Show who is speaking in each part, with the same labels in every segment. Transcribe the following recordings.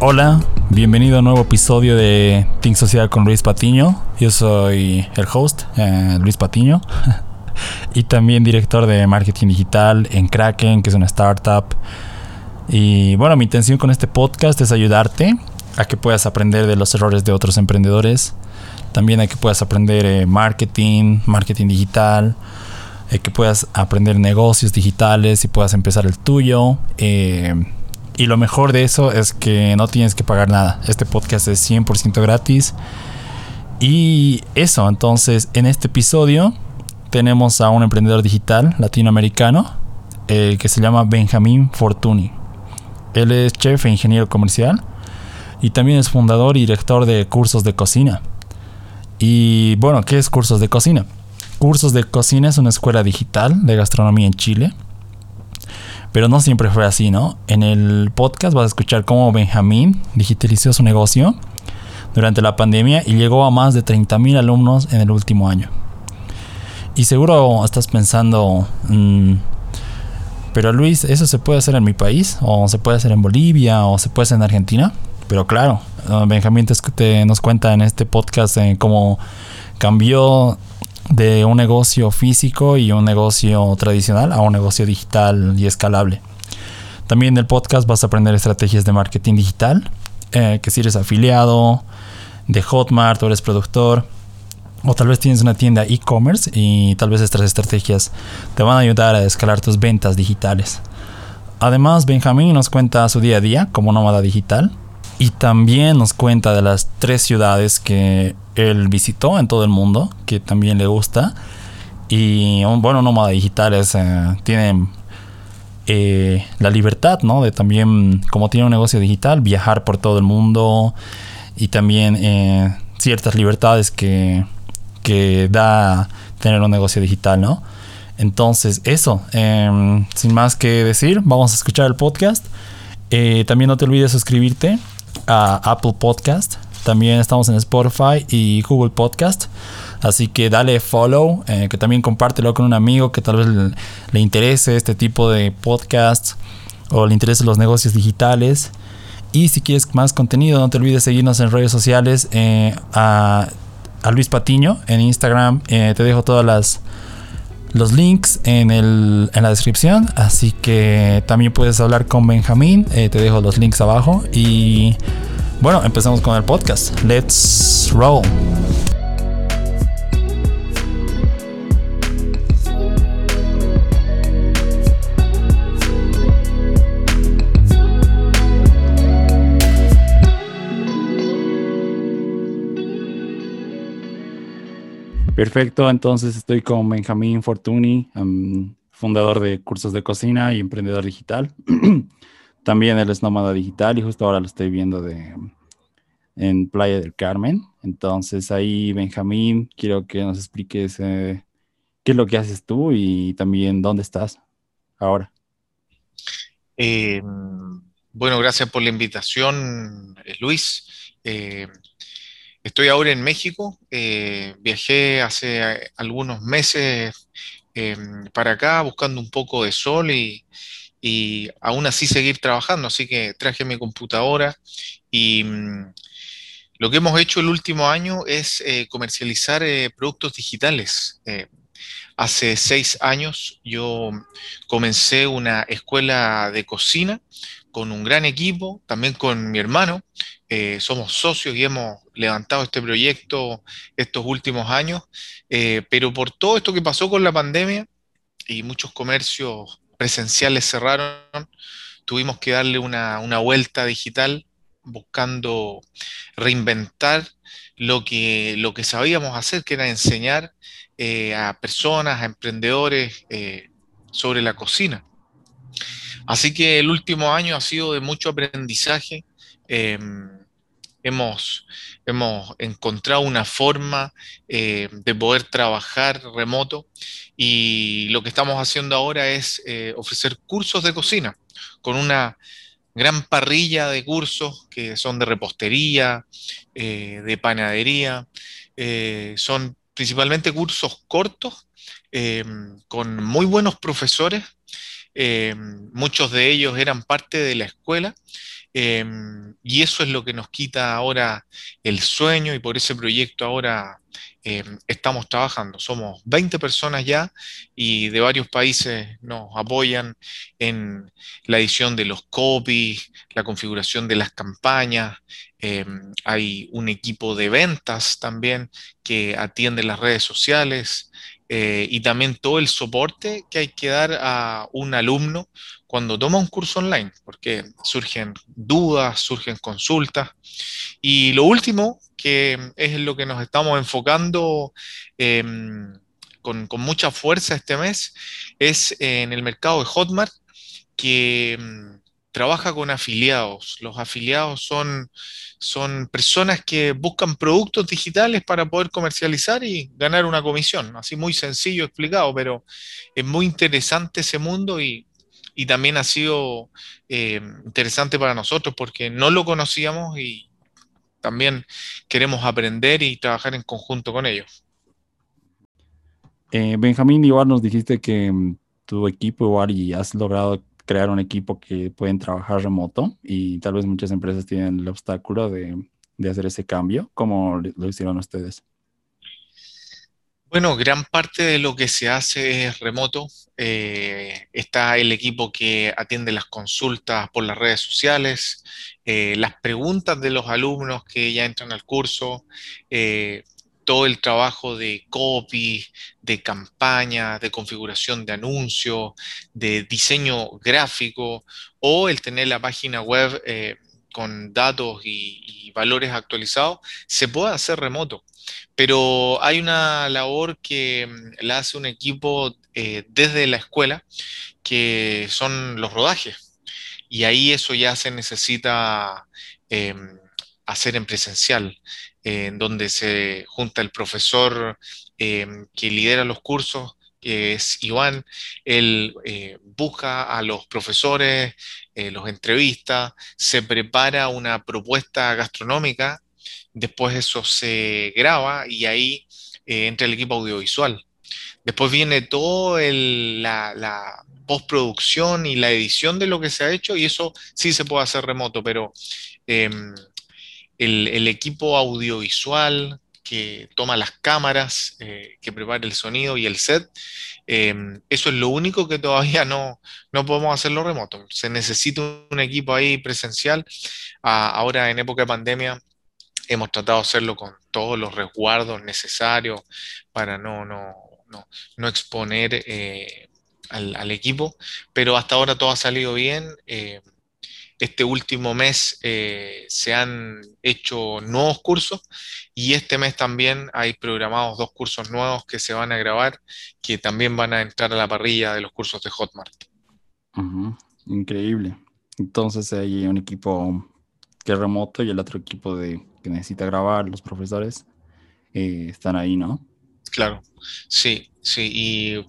Speaker 1: Hola, bienvenido a un nuevo episodio de Think Social con Luis Patiño. Yo soy el host, eh, Luis Patiño, y también director de marketing digital en Kraken, que es una startup. Y bueno, mi intención con este podcast es ayudarte a que puedas aprender de los errores de otros emprendedores. También a que puedas aprender eh, marketing, marketing digital, eh, que puedas aprender negocios digitales y puedas empezar el tuyo. Y lo mejor de eso es que no tienes que pagar nada. Este podcast es 100% gratis. Y eso, entonces en este episodio tenemos a un emprendedor digital latinoamericano eh, que se llama Benjamín Fortuny. Él es chef e ingeniero comercial y también es fundador y director de cursos de cocina. Y bueno, ¿qué es cursos de cocina? Cursos de cocina es una escuela digital de gastronomía en Chile pero no siempre fue así, ¿no? En el podcast vas a escuchar cómo Benjamín digitalizó su negocio durante la pandemia y llegó a más de 30.000 alumnos en el último año. Y seguro estás pensando, mm, pero Luis, ¿eso se puede hacer en mi país? ¿O se puede hacer en Bolivia? ¿O se puede hacer en Argentina? Pero claro, Benjamín te, nos cuenta en este podcast cómo cambió de un negocio físico y un negocio tradicional a un negocio digital y escalable. También en el podcast vas a aprender estrategias de marketing digital, eh, que si eres afiliado de Hotmart o eres productor, o tal vez tienes una tienda e-commerce y tal vez estas estrategias te van a ayudar a escalar tus ventas digitales. Además, Benjamín nos cuenta su día a día como nómada digital y también nos cuenta de las tres ciudades que él visitó en todo el mundo, que también le gusta. Y bueno nómada digital es, eh, tiene eh, la libertad, ¿no? De también, como tiene un negocio digital, viajar por todo el mundo y también eh, ciertas libertades que, que da tener un negocio digital, ¿no? Entonces, eso, em, sin más que decir, vamos a escuchar el podcast. también no te olvides suscribirte a Apple Podcast también estamos en Spotify y Google Podcast. Así que dale follow, eh, que también compártelo con un amigo que tal vez le, interese este tipo de podcast o le interese los negocios digitales. Y si quieres más contenido, no te olvides seguirnos en redes sociales eh, a, Luis Patiño en Instagram. Eh, te dejo todas las los links en, el, en la descripción. Así que también puedes hablar con Benjamín. te dejo los links abajo. Y bueno, empezamos con el podcast. Let's roll. Perfecto, entonces estoy con Benjamín Fortuny, fundador de cursos de cocina y emprendedor digital. También él es nómada digital y justo ahora lo estoy viendo de, en Playa del Carmen. Entonces ahí, Benjamín, quiero que nos expliques eh, qué es lo que haces tú y también dónde estás ahora.
Speaker 2: Eh, bueno, gracias por la invitación, eh, Luis. Estoy ahora en México. viajé hace algunos meses para acá buscando un poco de sol y, y aún así seguir trabajando. Así que traje mi computadora y mm, lo que hemos hecho el último año es eh, comercializar eh, productos digitales. Eh, hace seis años yo comencé una escuela de cocina con un gran equipo, también con mi hermano. somos socios y hemos levantado este proyecto estos últimos años, pero por todo esto que pasó con la pandemia y muchos comercios presenciales cerraron, tuvimos que darle una, vuelta digital buscando reinventar lo que, lo que sabíamos hacer, que era enseñar eh, a personas, a emprendedores eh, sobre la cocina. Así que el último año ha sido de mucho aprendizaje. Em, hemos, hemos encontrado una forma eh, de poder trabajar remoto y lo que estamos haciendo ahora es eh, ofrecer cursos de cocina con una gran parrilla de cursos que son de repostería, eh, de panadería, son principalmente cursos cortos con muy buenos profesores muchos de ellos eran parte de la escuela Em, y eso es lo que nos quita ahora el sueño y por ese proyecto ahora em, estamos trabajando. Somos 20 personas ya y de varios países nos apoyan en la edición de los copies, la configuración de las campañas. Hay un equipo de ventas también que atiende las redes sociales. Eh, y también todo el soporte que hay que dar a un alumno cuando toma un curso online, porque surgen dudas, surgen consultas. Y lo último, que es lo que nos estamos enfocando em, con, mucha fuerza este mes, es en el mercado de Hotmart, que em, trabaja con afiliados. Los afiliados son, son personas que buscan productos digitales para poder comercializar y ganar una comisión. Así muy sencillo explicado, pero es muy interesante ese mundo y y también ha sido eh, interesante para nosotros porque no lo conocíamos y también queremos aprender y trabajar en conjunto con ellos.
Speaker 1: Eh, Benjamín, igual nos dijiste que mm, tu equipo igual y has logrado crear un equipo que pueden trabajar remoto y tal vez muchas empresas tienen el obstáculo de, de hacer ese cambio. ¿Cómo lo hicieron ustedes?
Speaker 2: Bueno, gran parte de lo que se hace es remoto. Eh, está el equipo que atiende las consultas por las redes sociales, eh, las preguntas de los alumnos que ya entran al curso, eh, todo el trabajo de copy, de campaña, de configuración de anuncios, de diseño gráfico o el tener la página web con datos y valores actualizados, se puede hacer remoto. Pero hay una labor que mm, la hace un equipo eh, desde la escuela, que son los rodajes. Y ahí eso ya se necesita em, hacer en presencial, en donde se junta el profesor em, que lidera los cursos, que es Iván, él eh, busca a los profesores, eh, los entrevista, se prepara una propuesta gastronómica después eso se graba y ahí eh, entra el equipo audiovisual. Después viene toda la, postproducción y la edición de lo que se ha hecho y eso sí se puede hacer remoto, pero em, el, equipo audiovisual que toma las cámaras, eh, que prepara el sonido y el set, em, eso es lo único que todavía no, no podemos hacerlo remoto. Se necesita un equipo ahí presencial. Ah, ahora en época de pandemia hemos tratado de hacerlo con todos los resguardos necesarios para no, no, no, exponer eh, al, equipo, pero hasta ahora todo ha salido bien. Este último mes eh, se han hecho nuevos cursos y este mes también hay programados dos cursos nuevos que se van a grabar, que también van a entrar a la parrilla de los cursos de Hotmart.
Speaker 1: Increíble. Entonces hay un equipo que es remoto y el otro equipo de que necesita grabar, los profesores, eh, están ahí, ¿no?
Speaker 2: Claro, sí, sí. Y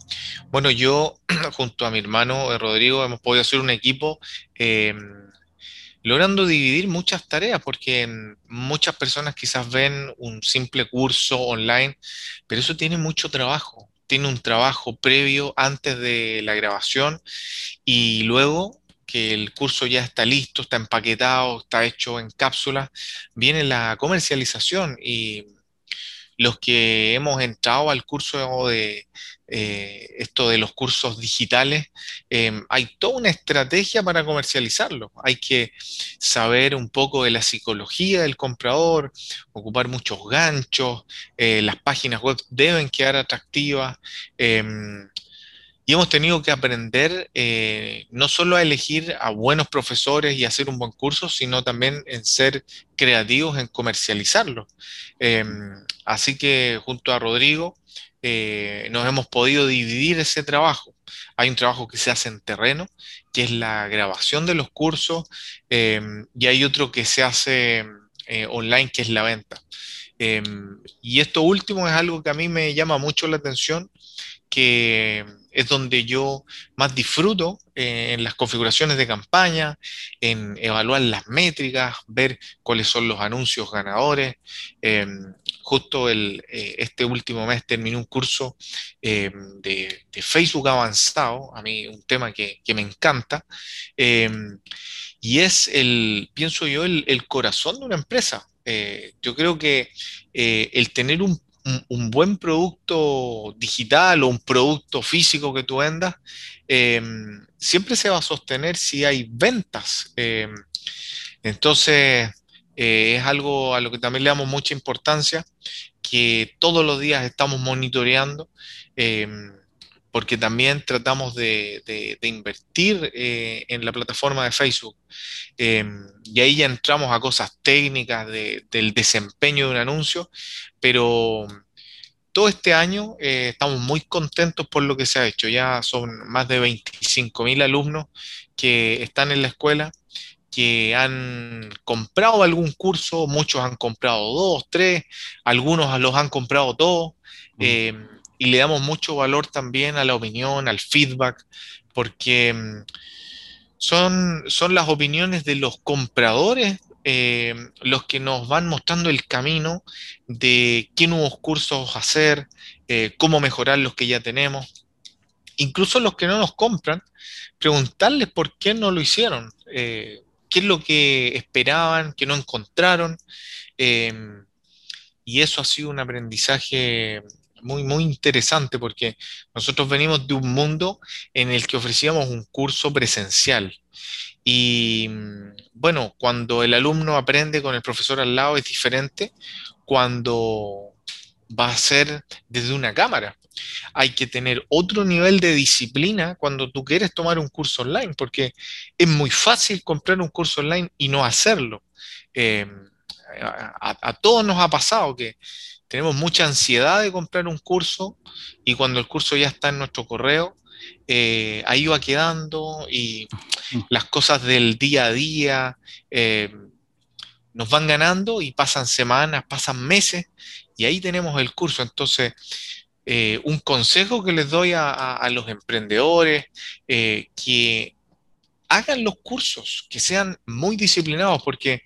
Speaker 2: bueno, yo junto a mi hermano eh, Rodrigo hemos podido hacer un equipo em, logrando dividir muchas tareas, porque muchas personas quizás ven un simple curso online, pero eso tiene mucho trabajo. Tiene un trabajo previo antes de la grabación y luego que el curso ya está listo, está empaquetado, está hecho en cápsulas, viene la comercialización y los que hemos entrado al curso de eh, esto de los cursos digitales, em, hay toda una estrategia para comercializarlo. Hay que saber un poco de la psicología del comprador, ocupar muchos ganchos, eh, las páginas web deben quedar atractivas. Y hemos tenido que aprender eh, no solo a elegir a buenos profesores y hacer un buen curso, sino también en ser creativos en comercializarlo. Em, así que junto a Rodrigo eh, nos hemos podido dividir ese trabajo. Hay un trabajo que se hace en terreno, que es la grabación de los cursos, em, y hay otro que se hace eh, online, que es la venta. Em, y esto último es algo que a mí me llama mucho la atención que es donde yo más disfruto eh, en las configuraciones de campaña, en evaluar las métricas, ver cuáles son los anuncios ganadores. Em, justo el, eh, este último mes terminé un curso em, de, Facebook avanzado, a mí un tema que, me encanta, em, y es el, pienso yo, el, corazón de una empresa. Eh, yo creo que el tener un un, buen producto digital o un producto físico que tú vendas, em, siempre se va a sostener si hay ventas. Em, entonces, eh, es algo a lo que también le damos mucha importancia, que todos los días estamos monitoreando, em, porque también tratamos de, invertir eh, en la plataforma de Facebook. y ahí ya entramos a cosas técnicas del desempeño de un anuncio, pero todo este año eh, estamos muy contentos por lo que se ha hecho. Ya son más de 25 mil alumnos que están en la escuela, que han comprado algún curso, muchos han comprado dos, tres, algunos los han comprado todos, mm. Y le damos mucho valor también a la opinión, al feedback, porque mm, son, son las opiniones de los compradores eh, los que nos van mostrando el camino de qué nuevos cursos hacer, eh, cómo mejorar los que ya tenemos. Incluso los que no nos compran, preguntarles por qué no lo hicieron, eh, qué es lo que esperaban, que no encontraron. y eso ha sido un aprendizaje muy, muy interesante porque nosotros venimos de un mundo en el que ofrecíamos un curso presencial y mm, bueno, cuando el alumno aprende con el profesor al lado es diferente cuando va a ser desde una cámara. Hay que tener otro nivel de disciplina cuando tú quieres tomar un curso online, porque es muy fácil comprar un curso online y no hacerlo. Eh, a, todos nos ha pasado que tenemos mucha ansiedad de comprar un curso y cuando el curso ya está en nuestro correo, eh, ahí va quedando y mm. las cosas del día a día eh, nos van ganando y pasan semanas, pasan meses y ahí tenemos el curso. Entonces, eh, un consejo que les doy a, los emprendedores, que hagan los cursos, que sean muy disciplinados, porque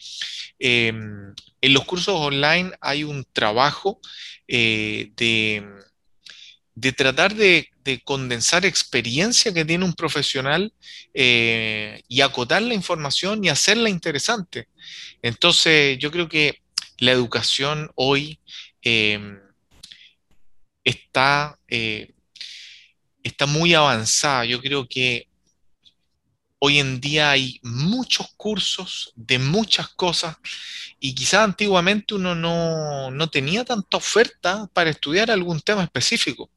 Speaker 2: em, en los cursos online hay un trabajo de de tratar de, condensar experiencia que tiene un profesional eh, y acotar la información y hacerla interesante. Entonces, yo creo que la educación hoy em, está, eh, está muy avanzada. Yo creo que hoy en día hay muchos cursos de muchas cosas y quizás antiguamente uno no, tenía tanta oferta para estudiar algún tema específico.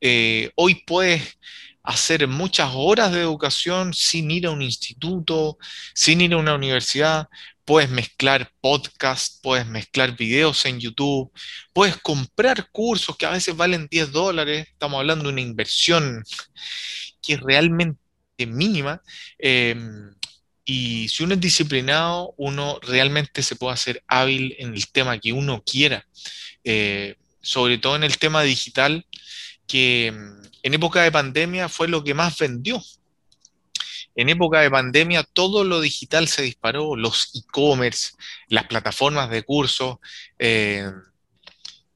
Speaker 2: Eh, hoy puedes hacer muchas horas de educación sin ir a un instituto, sin ir a una universidad. Puedes mezclar podcasts, puedes mezclar videos en YouTube, puedes comprar cursos que a veces valen 10 dólares. Estamos hablando de una inversión que realmente mínima. Em, y si uno es disciplinado, uno realmente se puede hacer hábil en el tema que uno quiera, eh, sobre todo en el tema digital, que mm, en época de pandemia fue lo que más vendió. En época de pandemia todo lo digital se disparó, los e-commerce, las plataformas de cursos eh,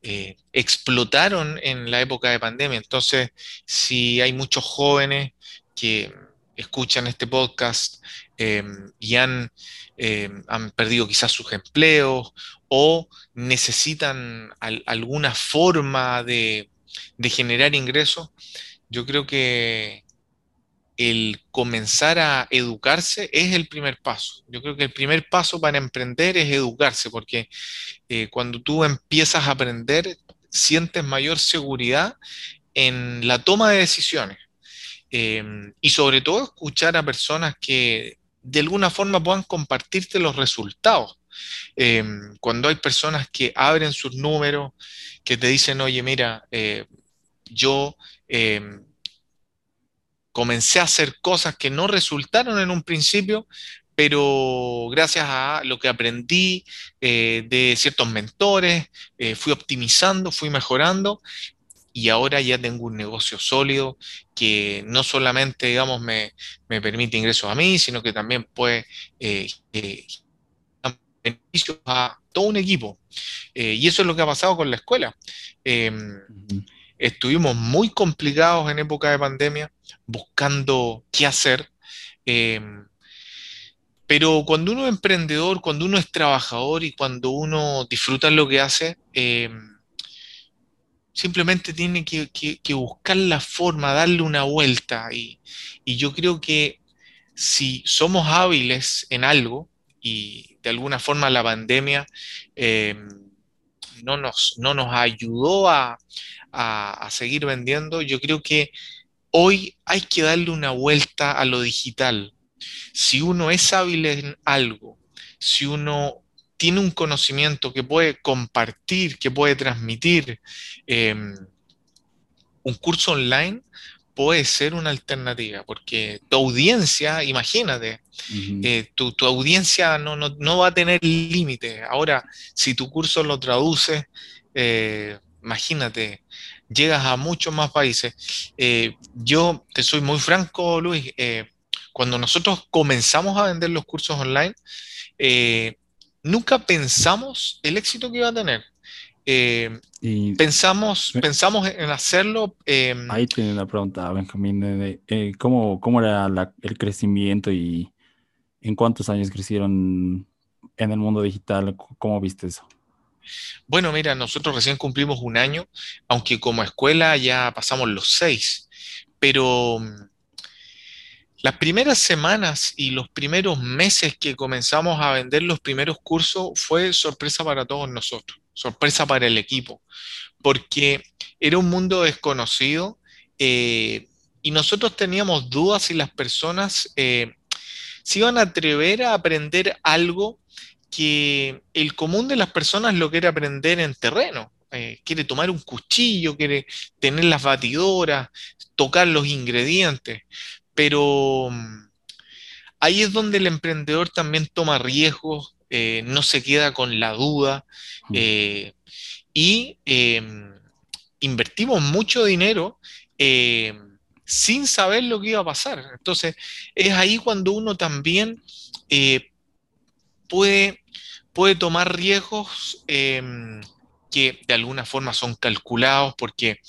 Speaker 2: eh, explotaron en la época de pandemia. Entonces, si hay muchos jóvenes que escuchan este podcast em, y han, em, han, perdido quizás sus empleos o necesitan alguna forma de, generar ingresos, yo creo que el comenzar a educarse es el primer paso. Yo creo que el primer paso para emprender es educarse, porque eh, cuando tú empiezas a aprender, sientes mayor seguridad en la toma de decisiones. Em, y sobre todo escuchar a personas que de alguna forma puedan compartirte los resultados. Em, cuando hay personas que abren sus números, que te dicen, oye, mira, eh, yo em, comencé a hacer cosas que no resultaron en un principio, pero gracias a lo que aprendí eh, de ciertos mentores, eh, fui optimizando, fui mejorando y ahora ya tengo un negocio sólido que no solamente, digamos, me, permite ingresos a mí, sino que también puede eh, eh, beneficios a todo un equipo. Eh, y eso es lo que ha pasado con la escuela. Em, estuvimos muy complicados en época de pandemia, buscando qué hacer. Em, pero cuando uno es emprendedor, cuando uno es trabajador y cuando uno disfruta lo que hace, em, simplemente tiene que, buscar la forma, darle una vuelta. Y, yo creo que si somos hábiles en algo, y de alguna forma la pandemia em, no, nos, no nos ayudó a seguir vendiendo, yo creo que hoy hay que darle una vuelta a lo digital si uno es hábil en algo, si uno tiene un conocimiento que puede compartir, que puede transmitir, em, un curso online puede ser una alternativa, porque tu audiencia, imagínate, eh, tu, audiencia no, va a tener límite. Ahora, si tu curso lo traduce, eh, imagínate, llegas a muchos más países. Eh, yo te soy muy franco, Luis, cuando nosotros comenzamos a vender los cursos online, nunca pensamos el éxito que iba a tener. Eh, pensamos, pensamos en hacerlo.
Speaker 1: Em, ahí tiene una pregunta, Benjamín. Eh, ¿cómo, ¿cómo, era el crecimiento y en cuántos años crecieron en el mundo digital? ¿Cómo viste eso?
Speaker 2: Bueno, mira, nosotros recién cumplimos un año, aunque como escuela ya pasamos los seis, pero las primeras semanas y los primeros meses que comenzamos a vender los primeros cursos fue sorpresa para todos nosotros, sorpresa para el equipo, porque era un mundo desconocido eh, y nosotros teníamos dudas si las personas eh, se iban a atrever a aprender algo que el común de las personas lo quiere aprender en terreno. Eh, quiere tomar un cuchillo, quiere tener las batidoras, tocar los ingredientes. Pero mm, ahí es donde el emprendedor también toma riesgos, eh, no se queda con la duda mm. eh, y em, invertimos mucho dinero em, sin saber lo que iba a pasar. Entonces, es ahí cuando uno también eh, puede, puede tomar riesgos em, que de alguna forma son calculados porque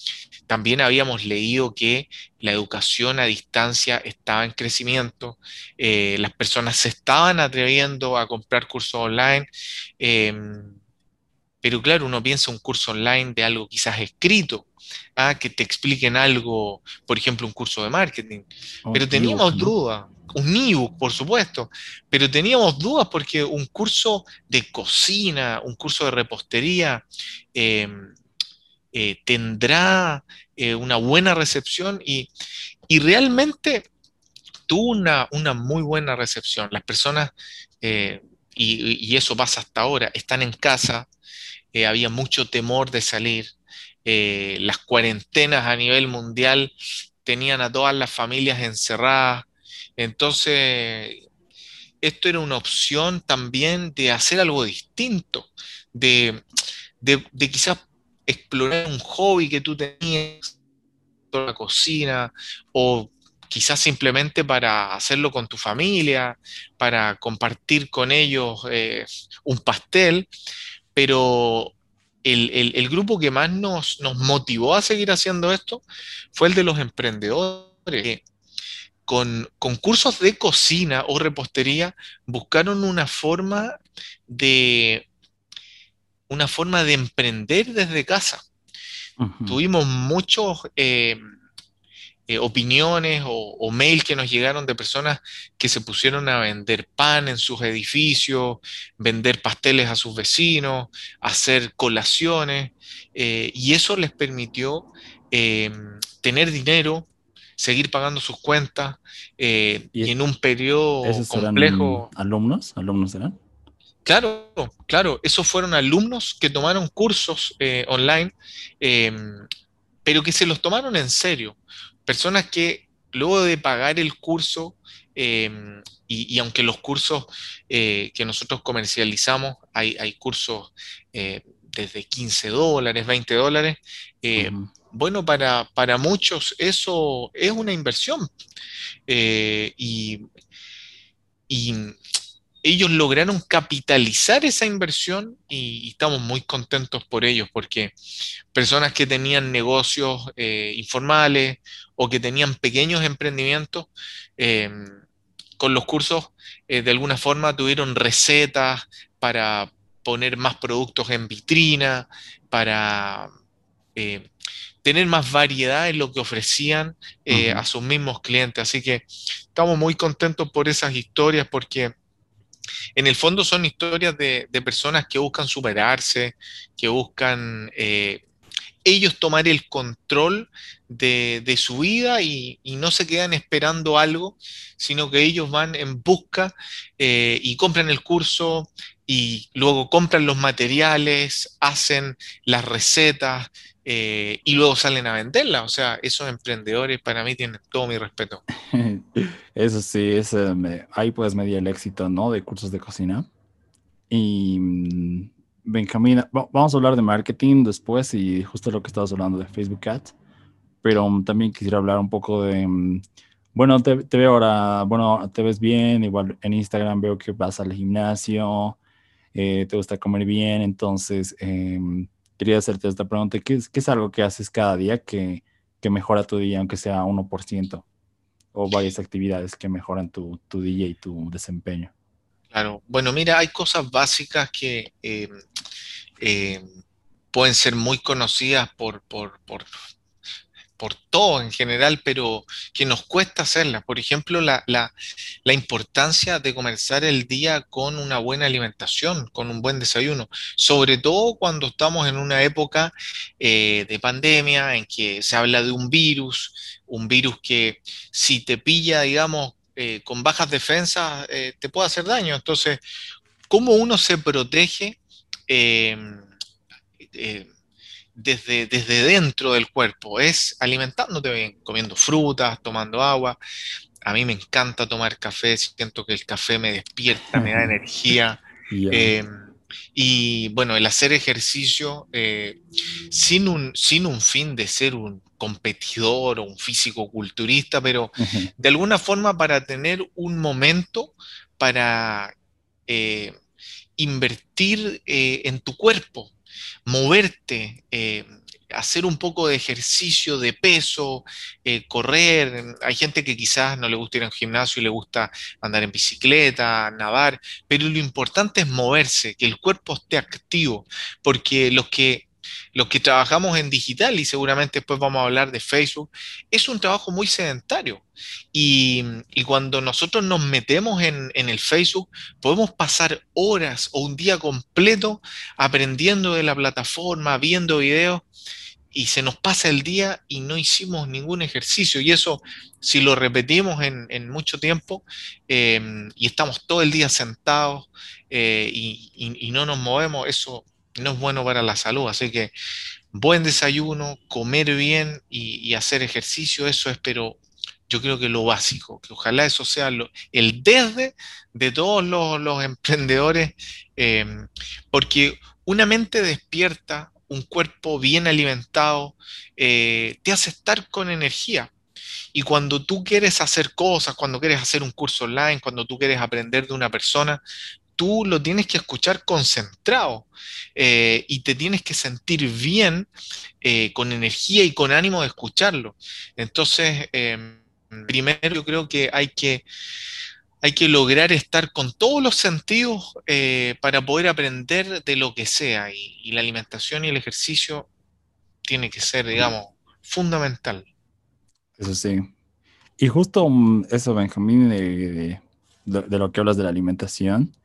Speaker 2: también habíamos leído que la educación a distancia estaba en crecimiento, eh, las personas se estaban atreviendo a comprar cursos online, em, pero claro, uno piensa un curso online de algo quizás escrito, ¿ah? que te expliquen algo, por ejemplo, un curso de marketing, pero teníamos dudas un ebook, por supuesto, pero teníamos dudas porque un curso de cocina, un curso de repostería, em, eh, tendrá eh, una buena recepción y, realmente tuvo una, muy buena recepción. Las personas, eh, y, eso pasa hasta ahora, están en casa, había mucho temor de salir, las cuarentenas a nivel mundial tenían a todas las familias encerradas, entonces, esto era una opción también de hacer algo distinto, de, quizás explorar un hobby que tú tenías, la cocina, o quizás simplemente para hacerlo con tu familia, para compartir con ellos eh, un pastel, pero el, grupo que más nos, nos, motivó a seguir haciendo esto fue el de los emprendedores con concursos de cocina o repostería buscaron una forma de una forma de emprender desde casa. Tuvimos muchos eh, eh, opiniones o, o mails que nos llegaron de personas que se pusieron a vender pan en sus edificios, vender pasteles a sus vecinos, hacer colaciones, eh, y eso les permitió tener dinero, seguir pagando sus cuentas eh, y, en un periodo complejo.
Speaker 1: ¿Alumnos? ¿Alumnos eran?
Speaker 2: Claro, claro, esos fueron alumnos que tomaron cursos eh, online, em, pero que se los tomaron en serio. Personas que luego de pagar el curso, em, y, aunque los cursos eh, que nosotros comercializamos, hay, hay cursos desde 15 dólares, 20 dólares, bueno, para, para muchos eso es una inversión. Eh, y, ellos lograron capitalizar esa inversión y, estamos muy contentos por ellos, porque personas que tenían negocios eh, informales o que tenían pequeños emprendimientos, em, con los cursos eh, de alguna forma tuvieron recetas para poner más productos en vitrina, para tener más variedad en lo que ofrecían a sus mismos clientes. Así que estamos muy contentos por esas historias porque en el fondo son historias de, personas que buscan superarse, que buscan eh, ellos tomar el control de, su vida y, no se quedan esperando algo, sino que ellos van en busca eh, y compran el curso y luego compran los materiales, hacen las recetas, eh, y luego salen a venderla. O sea, esos emprendedores para mí tienen todo mi respeto.
Speaker 1: Eso sí, es, ahí puedes medir el éxito, ¿no? De cursos de cocina. Y mm, Benjamín, vamos a hablar de marketing después y justo lo que estabas hablando de Facebook Ads, pero mm, también quisiera hablar un poco de, mm, bueno, te, te, veo ahora, bueno, te ves bien, igual en Instagram veo que vas al gimnasio, eh, te gusta comer bien, entonces... Eh, quería hacerte esta pregunta. ¿Qué es, qué es algo que haces cada día que, que, mejora tu día, aunque sea 1%? O varias actividades que mejoran tu, tu día y tu desempeño.
Speaker 2: Claro, bueno, mira, hay cosas básicas que eh, eh, pueden ser muy conocidas por, por, por todo en general, pero que nos cuesta hacerla. Por ejemplo, la, importancia de comenzar el día con una buena alimentación, con un buen desayuno, sobre todo cuando estamos en una época eh, de pandemia en que se habla de un virus, un virus que si te pilla, digamos, eh, con bajas defensas, eh, te puede hacer daño. Entonces, ¿cómo uno se protege? Desde, desde dentro del cuerpo, es alimentándote bien, comiendo frutas, tomando agua. A mí me encanta tomar café, siento que el café me despierta, me da energía. Eh, y bueno, el hacer ejercicio eh, sin, un, sin un fin de ser un competidor o un físico culturista, pero de alguna forma para tener un momento para eh, invertir en tu cuerpo, moverte, eh, hacer un poco de ejercicio de peso, eh, correr. Hay gente que quizás no le gusta ir al gimnasio y le gusta andar en bicicleta, nadar, pero lo importante es moverse, que el cuerpo esté activo, porque los que los que trabajamos en digital, y seguramente después vamos a hablar de Facebook, es un trabajo muy sedentario. Y, cuando nosotros nos metemos en, el Facebook, podemos pasar horas o un día completo aprendiendo de la plataforma, viendo videos, y se nos pasa el día y no hicimos ningún ejercicio. Y eso, si lo repetimos en, mucho tiempo em, y estamos todo el día sentados eh, y no nos movemos, eso no es bueno para la salud. Así que buen desayuno, comer bien y, hacer ejercicio, eso es, pero yo creo que lo básico, que ojalá eso sea el desde de todos los, emprendedores, em, porque una mente despierta, un cuerpo bien alimentado, eh, te hace estar con energía. Y cuando tú quieres hacer cosas, cuando quieres hacer un curso online, cuando tú quieres aprender de una persona, tú lo tienes que escuchar concentrado eh, y te tienes que sentir bien, eh, con energía y con ánimo de escucharlo. Entonces, em, primero yo creo que hay que, hay que lograr estar con todos los sentidos eh, para poder aprender de lo que sea y, la alimentación y el ejercicio tiene que ser, digamos, fundamental.
Speaker 1: Eso sí. Y justo mm, eso, Benjamín, de, de lo que hablas de la alimentación,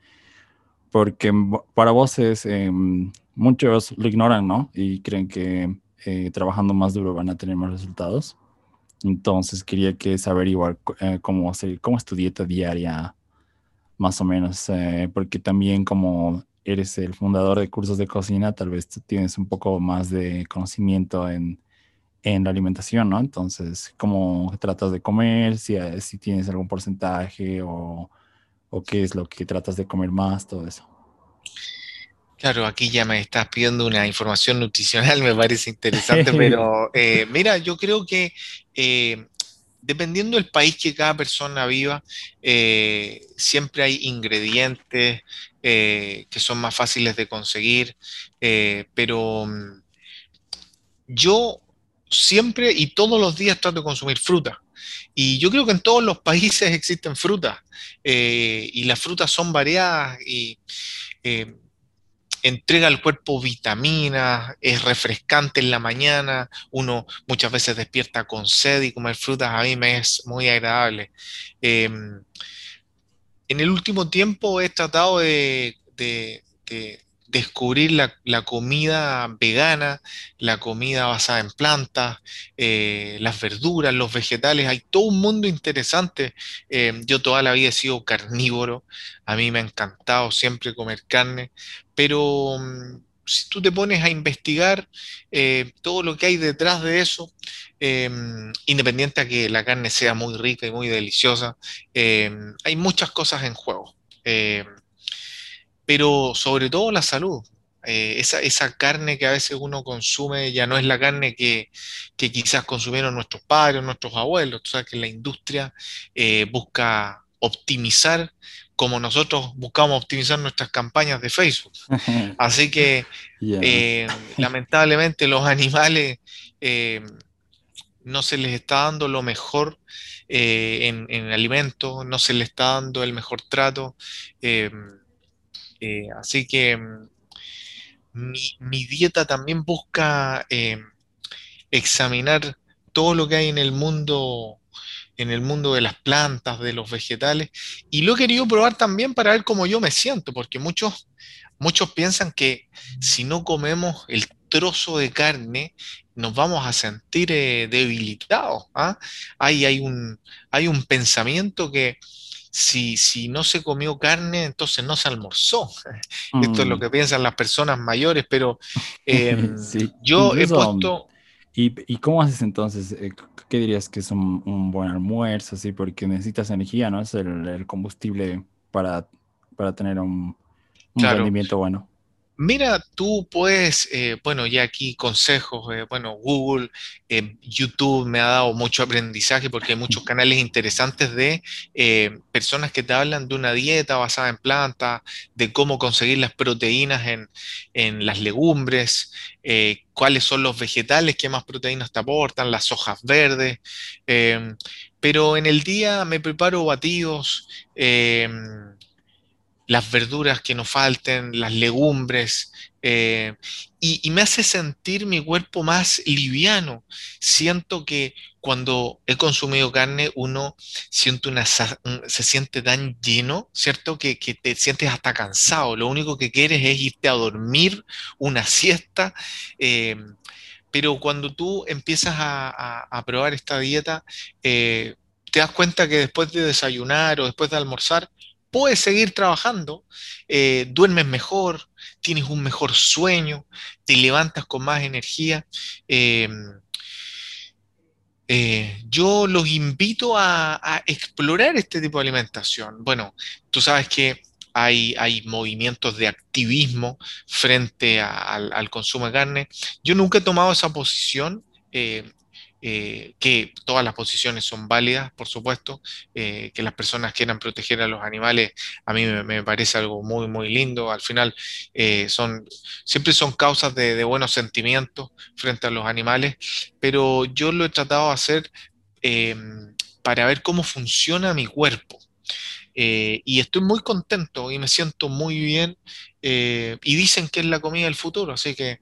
Speaker 1: porque para vos es, em, muchos lo ignoran, ¿no? Y creen que eh, trabajando más duro van a tener más resultados. Entonces quería que saber igual eh, cómo, cómo es tu dieta diaria, más o menos, eh, porque también como eres el fundador de cursos de cocina, tal vez tú tienes un poco más de conocimiento en, en la alimentación, ¿no? Entonces, ¿cómo tratas de comer? Si, si tienes algún porcentaje o o qué es lo que tratas de comer más, todo eso.
Speaker 2: Claro, aquí ya me estás pidiendo una información nutricional, me parece interesante, pero eh, mira, yo creo que eh, dependiendo del país que cada persona viva, eh, siempre hay ingredientes que son más fáciles de conseguir, pero mm, yo siempre y todos los días trato de consumir fruta. Y yo creo que en todos los países existen frutas y las frutas son variadas y entrega al cuerpo vitaminas, es refrescante en la mañana, uno muchas veces despierta con sed y comer frutas a mí me es muy agradable. Em, en el último tiempo he tratado de, descubrir la, comida vegana, la comida basada en plantas, eh, las verduras, los vegetales, hay todo un mundo interesante. Eh, yo toda la vida he sido carnívoro, a mí me ha encantado siempre comer carne, pero mm, si tú te pones a investigar eh, todo lo que hay detrás de eso, independiente a que la carne sea muy rica y muy deliciosa, hay muchas cosas en juego pero sobre todo la salud. Eh, esa, carne que a veces uno consume ya no es la carne que, quizás consumieron nuestros padres, nuestros abuelos. Tú sabes que la industria eh, busca optimizar como nosotros buscamos optimizar nuestras campañas de Facebook. Así que eh, lamentablemente los animales no se les está dando lo mejor en, en alimentos, no se les está dando el mejor trato. Eh, así que mm, mi, dieta también busca eh, examinar todo lo que hay en el mundo, en el mundo de las plantas, de los vegetales, y lo he querido probar también para ver cómo yo me siento, porque muchos, muchos piensan que si no comemos el trozo de carne, nos vamos a sentir eh, debilitados. ¿ah? hay, un, hay un pensamiento que si, no se comió carne, entonces no se almorzó. Esto es lo mm. que piensan las personas mayores, pero em, yo he puesto...
Speaker 1: ¿Y, cómo haces entonces? Eh, ¿Qué dirías que es un, buen almuerzo? ¿sí? Porque necesitas energía, ¿no? Es el, combustible para, para tener un, rendimiento bueno.
Speaker 2: Mira, tú puedes, eh, bueno, ya aquí consejos, eh, bueno, Google, eh, YouTube me ha dado mucho aprendizaje porque hay muchos canales interesantes de personas que te hablan de una dieta basada en plantas, de cómo conseguir las proteínas en, en las legumbres, cuáles son los vegetales que más proteínas te aportan, las hojas verdes, pero en el día me preparo batidos las verduras que nos falten, las legumbres, eh, y, me hace sentir mi cuerpo más liviano. Siento que cuando he consumido carne, uno siente una, se siente tan lleno, ¿cierto? Que, te sientes hasta cansado. Lo único que quieres es irte a dormir, una siesta. Eh, pero cuando tú empiezas a, probar esta dieta, eh, te das cuenta que después de desayunar o después de almorzar, puedes seguir trabajando, eh, duermes mejor, tienes un mejor sueño, te levantas con más energía. Eh, eh, yo los invito a, explorar este tipo de alimentación. Bueno, tú sabes que hay, hay movimientos de activismo frente al, consumo de carne. Yo nunca he tomado esa posición. Eh, que todas las posiciones son válidas, por supuesto, eh, que las personas quieran proteger a los animales, a mí me, parece algo muy, muy lindo. Al final, eh, son, siempre son causas de, buenos sentimientos frente a los animales, pero yo lo he tratado de hacer para ver cómo funciona mi cuerpo. y estoy muy contento y me siento muy bien. y dicen que es la comida del futuro, así que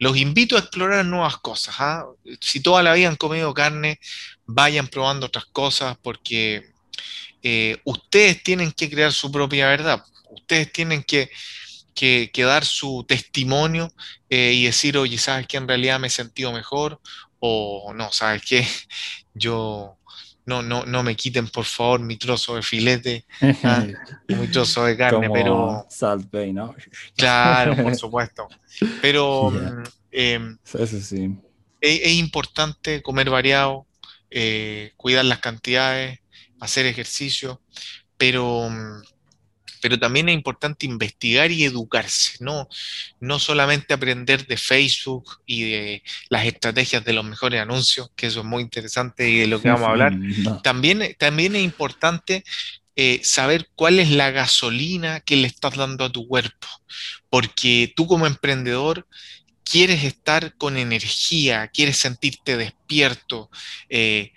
Speaker 2: los invito a explorar nuevas cosas. ¿ah? Si toda la vida han comido carne, vayan probando otras cosas porque eh, ustedes tienen que crear su propia verdad. Ustedes tienen que, dar su testimonio eh, y decir, oye, ¿sabes qué? En realidad me he sentido mejor. O no, ¿sabes qué? Yo no, no, no me quiten por favor mi trozo de filete, ¿ah? mi trozo de carne, pero...
Speaker 1: Salt Bay, ¿no?
Speaker 2: Claro, por supuesto. Pero mm, em,
Speaker 1: sí.
Speaker 2: es, importante comer variado, eh, cuidar las cantidades, hacer ejercicio, pero mm, pero también es importante investigar y educarse, no, no solamente aprender de Facebook y de las estrategias de los mejores anuncios, que eso es muy interesante y de lo que vamos a hablar. También, también es importante eh, saber cuál es la gasolina que le estás dando a tu cuerpo, porque tú como emprendedor quieres estar con energía, quieres sentirte despierto. Eh,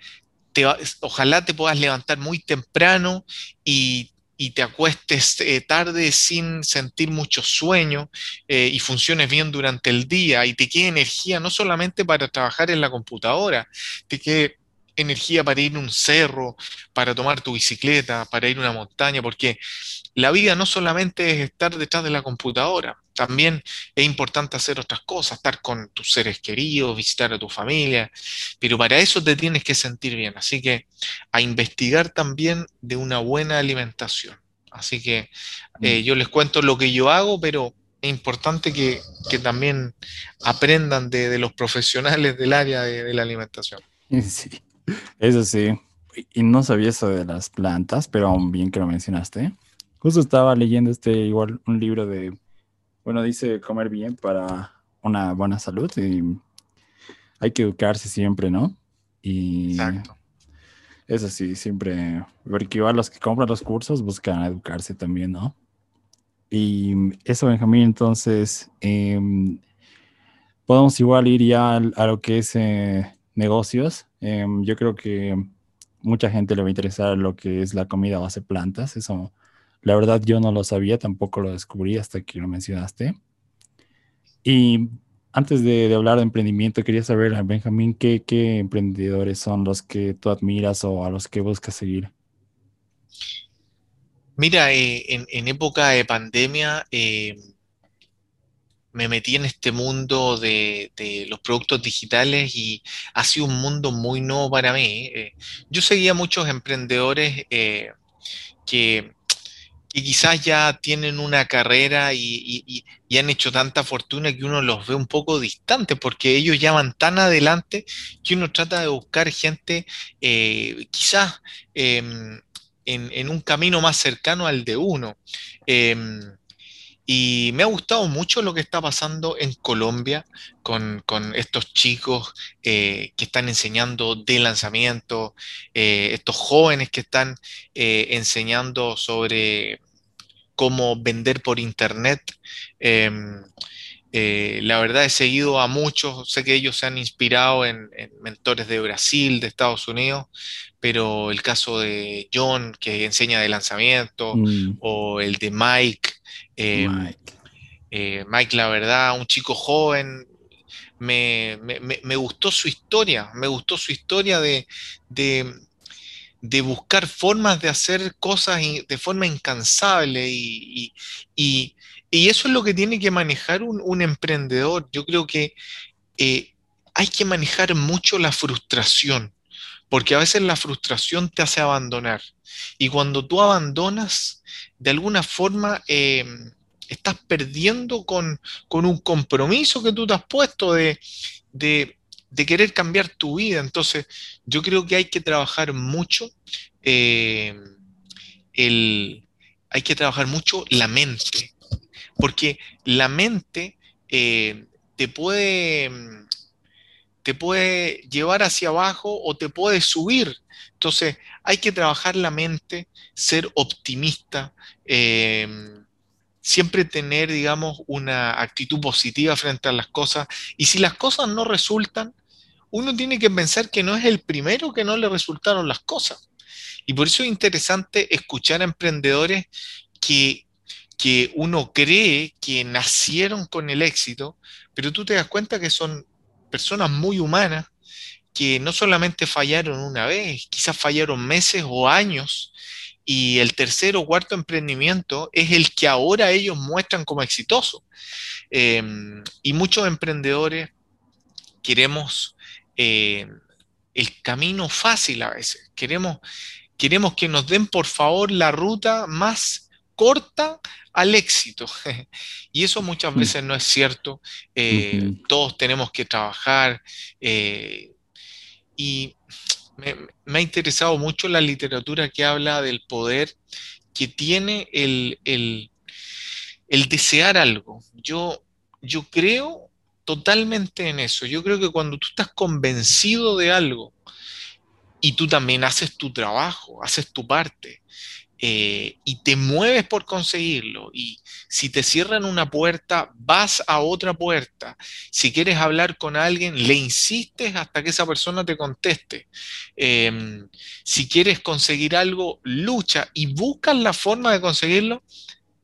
Speaker 2: ojalá te puedas levantar muy temprano y, te acuestes eh, tarde sin sentir mucho sueño y funciones bien durante el día y te quede energía no solamente para trabajar en la computadora, te quede energía para ir a un cerro, para tomar tu bicicleta, para ir a una montaña, porque la vida no solamente es estar detrás de la computadora, también es importante hacer otras cosas, estar con tus seres queridos, visitar a tu familia, pero para eso te tienes que sentir bien, así que a investigar también de una buena alimentación. Así que eh, mm. yo les cuento lo que yo hago, pero es importante que, también aprendan de, los profesionales del área de, de la alimentación.
Speaker 1: Sí. Eso sí. Y no sabía eso de las plantas, pero aún bien que lo mencionaste. Justo estaba leyendo este igual un libro de, bueno, dice comer bien para una buena salud y hay que educarse siempre, ¿no? Y Exacto. Eso sí, siempre, porque igual los que compran los cursos buscan educarse también, ¿no? Y eso, Benjamín, entonces, em, podemos igual ir ya a, lo que es eh, negocios. Em, yo creo que mucha gente le va a interesar lo que es la comida base plantas. Eso, la verdad, yo no lo sabía, tampoco lo descubrí hasta que lo mencionaste. Y antes de, hablar de emprendimiento, quería saber, Benjamín, ¿qué, ¿qué, emprendedores son los que tú admiras o a los que buscas seguir?
Speaker 2: Mira, eh, en, época de pandemia, eh, me metí en este mundo de, los productos digitales y ha sido un mundo muy nuevo para mí. Eh, yo seguía muchos emprendedores eh, que, quizás ya tienen una carrera y, han hecho tanta fortuna que uno los ve un poco distantes porque ellos ya van tan adelante que uno trata de buscar gente eh, quizás em, en, en, un camino más cercano al de uno. Em, y me ha gustado mucho lo que está pasando en Colombia con, estos chicos eh, que están enseñando de lanzamiento, eh, estos jóvenes que están eh, enseñando sobre cómo vender por internet. Em, la verdad he seguido a muchos, sé que ellos se han inspirado en, mentores de Brasil, de Estados Unidos, pero el caso de John, que enseña de lanzamiento, mm. o el de Mike, Em, eh, Mike. la verdad, un chico joven, me, gustó su historia, me gustó su historia de, de, buscar formas de hacer cosas de forma incansable y, eso es lo que tiene que manejar un, emprendedor. Yo creo que eh, hay que manejar mucho la frustración, porque a veces la frustración te hace abandonar. Y cuando tú abandonas, de alguna forma em, estás perdiendo con, un compromiso que tú te has puesto de, querer cambiar tu vida. Entonces, yo creo que hay que trabajar mucho em, hay que trabajar mucho la mente, porque la mente eh, te puede em, te puede llevar hacia abajo o te puede subir. Entonces, hay que trabajar la mente, ser optimista, em, siempre tener, digamos, una actitud positiva frente a las cosas. Y si las cosas no resultan, uno tiene que pensar que no es el primero que no le resultaron las cosas. Y por eso es interesante escuchar a emprendedores que, que uno cree que nacieron con el éxito, pero tú te das cuenta que son personas muy humanas que no solamente fallaron una vez, quizás fallaron meses o años, y el tercer o cuarto emprendimiento es el que ahora ellos muestran como exitoso. Em, y muchos emprendedores queremos eh, el camino fácil a veces, queremos, queremos que nos den por favor la ruta más corta al éxito. y eso muchas mm. veces no es cierto. Eh, todos tenemos que trabajar. Eh, y me, ha interesado mucho la literatura que habla del poder que tiene el, el, el desear algo. Yo, yo creo totalmente en eso. Yo creo que cuando tú estás convencido de algo y tú también haces tu trabajo, haces tu parte eh, y te mueves por conseguirlo y si te cierran una puerta, vas a otra puerta. Si quieres hablar con alguien, le insistes hasta que esa persona te conteste. Em, si quieres conseguir algo, lucha y buscas la forma de conseguirlo.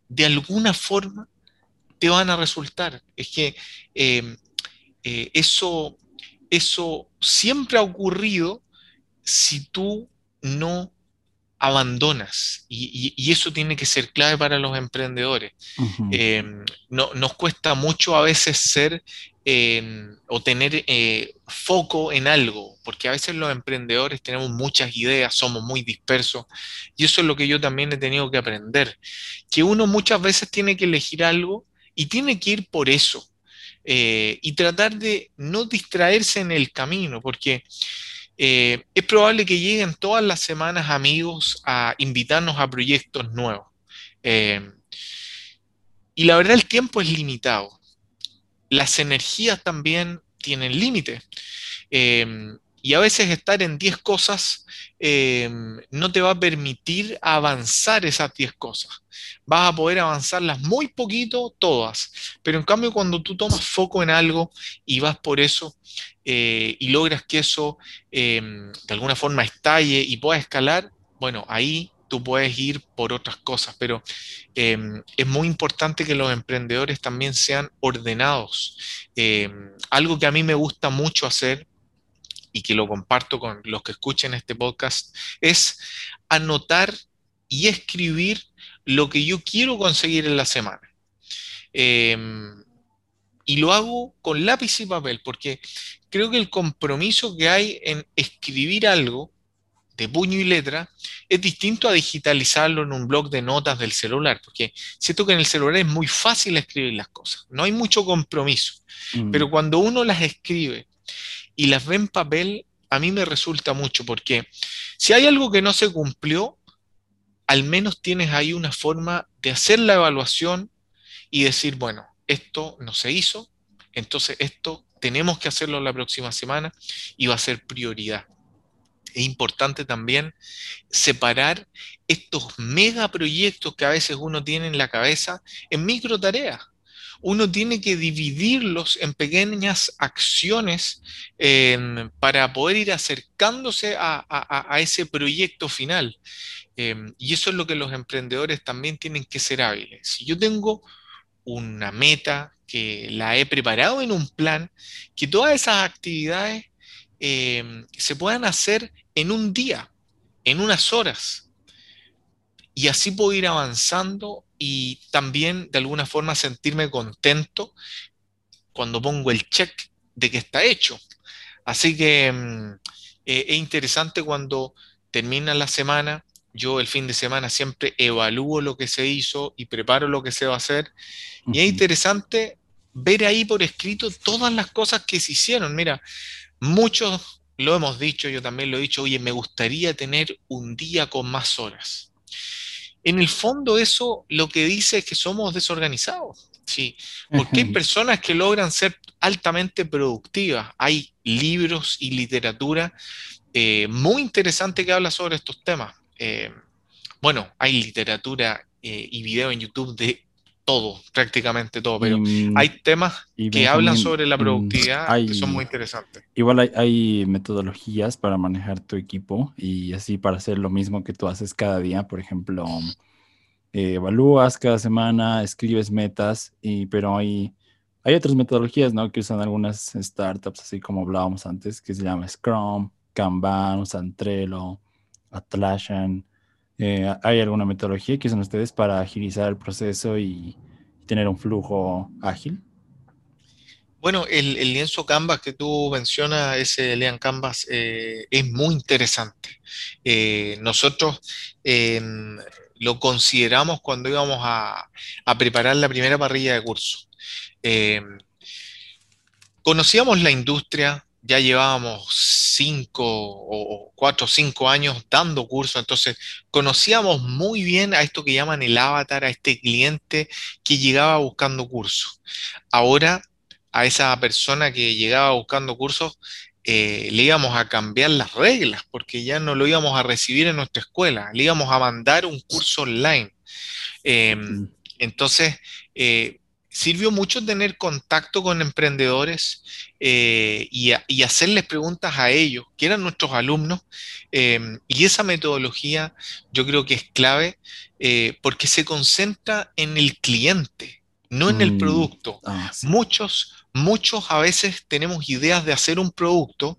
Speaker 2: De alguna forma te van a resultar. Es que em, eh, eso, eso siempre ha ocurrido si tú no abandonas. Y, eso tiene que ser clave para los emprendedores. Em, no, nos cuesta mucho a veces ser em, o tener eh, foco en algo, porque a veces los emprendedores tenemos muchas ideas, somos muy dispersos, y eso es lo que yo también he tenido que aprender, que uno muchas veces tiene que elegir algo y tiene que ir por eso. Eh, y tratar de no distraerse en el camino, porque eh, es probable que lleguen todas las semanas amigos a invitarnos a proyectos nuevos. Eh, y la verdad el tiempo es limitado. Las energías también tienen límite. Eh, y a veces estar en 10 cosas no te va a permitir avanzar esas 10 cosas. Vas a poder avanzarlas muy poquito, todas. Pero en cambio, cuando tú tomas foco en algo y vas por eso, eh, y logras que eso em, de alguna forma estalle y pueda escalar, bueno, ahí tú puedes ir por otras cosas, pero em, es muy importante que los emprendedores también sean ordenados. Em, algo que a mí me gusta mucho hacer y que lo comparto con los que escuchen este podcast es anotar y escribir lo que yo quiero conseguir en la semana. y lo hago con lápiz y papel, porque creo que el compromiso que hay en escribir algo de puño y letra es distinto a digitalizarlo en un blog de notas del celular, porque siento que en el celular es muy fácil escribir las cosas, no hay mucho compromiso, mm. pero cuando uno las escribe y las ve en papel, a mí me resulta mucho, porque si hay algo que no se cumplió, al menos tienes ahí una forma de hacer la evaluación y decir, bueno, esto no se hizo, entonces esto tenemos que hacerlo la próxima semana y va a ser prioridad. Es importante también separar estos megaproyectos que a veces uno tiene en la cabeza en micro tareas. Uno tiene que dividirlos en pequeñas acciones em, para poder ir acercándose a, ese proyecto final. Em, y eso es lo que los emprendedores también tienen que ser hábiles. Si yo tengo una meta, que la he preparado en un plan, que todas esas actividades eh, se puedan hacer en un día, en unas horas. Y así puedo ir avanzando y también de alguna forma sentirme contento cuando pongo el check de que está hecho. Así que mm, eh, es interesante cuando termina la semana yo el fin de semana siempre evalúo lo que se hizo y preparo lo que se va a hacer. Y es interesante ver ahí por escrito todas las cosas que se hicieron. Mira, muchos lo hemos dicho, yo también lo he dicho, oye, me gustaría tener un día con más horas. En el fondo eso lo que dice es que somos desorganizados. Sí, porque hay personas que logran ser altamente productivas. Hay libros y literatura eh, muy interesante que habla sobre estos temas. Eh, bueno, hay literatura eh, y video en YouTube de todo, prácticamente todo, pero mm, hay temas que hablan sobre la mm, productividad que son muy interesantes.
Speaker 1: Igual hay, metodologías para manejar tu equipo y así para hacer lo mismo que tú haces cada día, por ejemplo, eh, evalúas cada semana, escribes metas, y, pero hay, hay otras metodologías ¿no? que usan algunas startups, así como hablábamos antes, que se llama Scrum, Kanban, usan Trello Atlassian. Eh, ¿Hay alguna metodología que usan ustedes para agilizar el proceso y tener un flujo ágil?
Speaker 2: Bueno, el, lienzo Canvas que tú mencionas, ese Lean Canvas, eh, es muy interesante. Eh, nosotros em, lo consideramos cuando íbamos a, preparar la primera parrilla de curso. Em, conocíamos la industria, ya llevábamos cinco o cuatro o cinco años dando cursos, entonces conocíamos muy bien a esto que llaman el avatar, a este cliente que llegaba buscando cursos. Ahora, a esa persona que llegaba buscando cursos, eh, le íbamos a cambiar las reglas, porque ya no lo íbamos a recibir en nuestra escuela, le íbamos a mandar un curso online. Em, mm. entonces, eh, sirvió mucho tener contacto con emprendedores eh, y, hacerles preguntas a ellos, que eran nuestros alumnos, em, y esa metodología yo creo que es clave eh, porque se concentra en el cliente, no en el mm. producto. Ah, muchos, muchos a veces tenemos ideas de hacer un producto,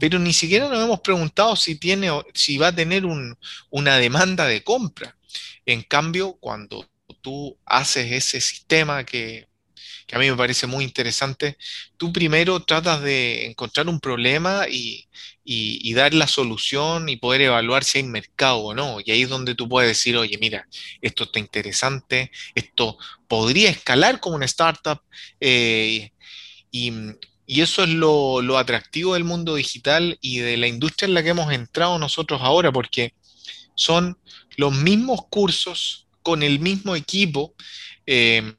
Speaker 2: pero ni siquiera nos hemos preguntado si, tiene, si va a tener una demanda de compra. En cambio, cuando tú haces ese sistema que, a mí me parece muy interesante, tú primero tratas de encontrar un problema y, dar la solución y poder evaluar si hay mercado o no. Y ahí es donde tú puedes decir, oye, mira, esto está interesante, esto podría escalar como una startup. Eh, y, eso es lo, lo, atractivo del mundo digital y de la industria en la que hemos entrado nosotros ahora, porque son los mismos cursos con el mismo equipo, em,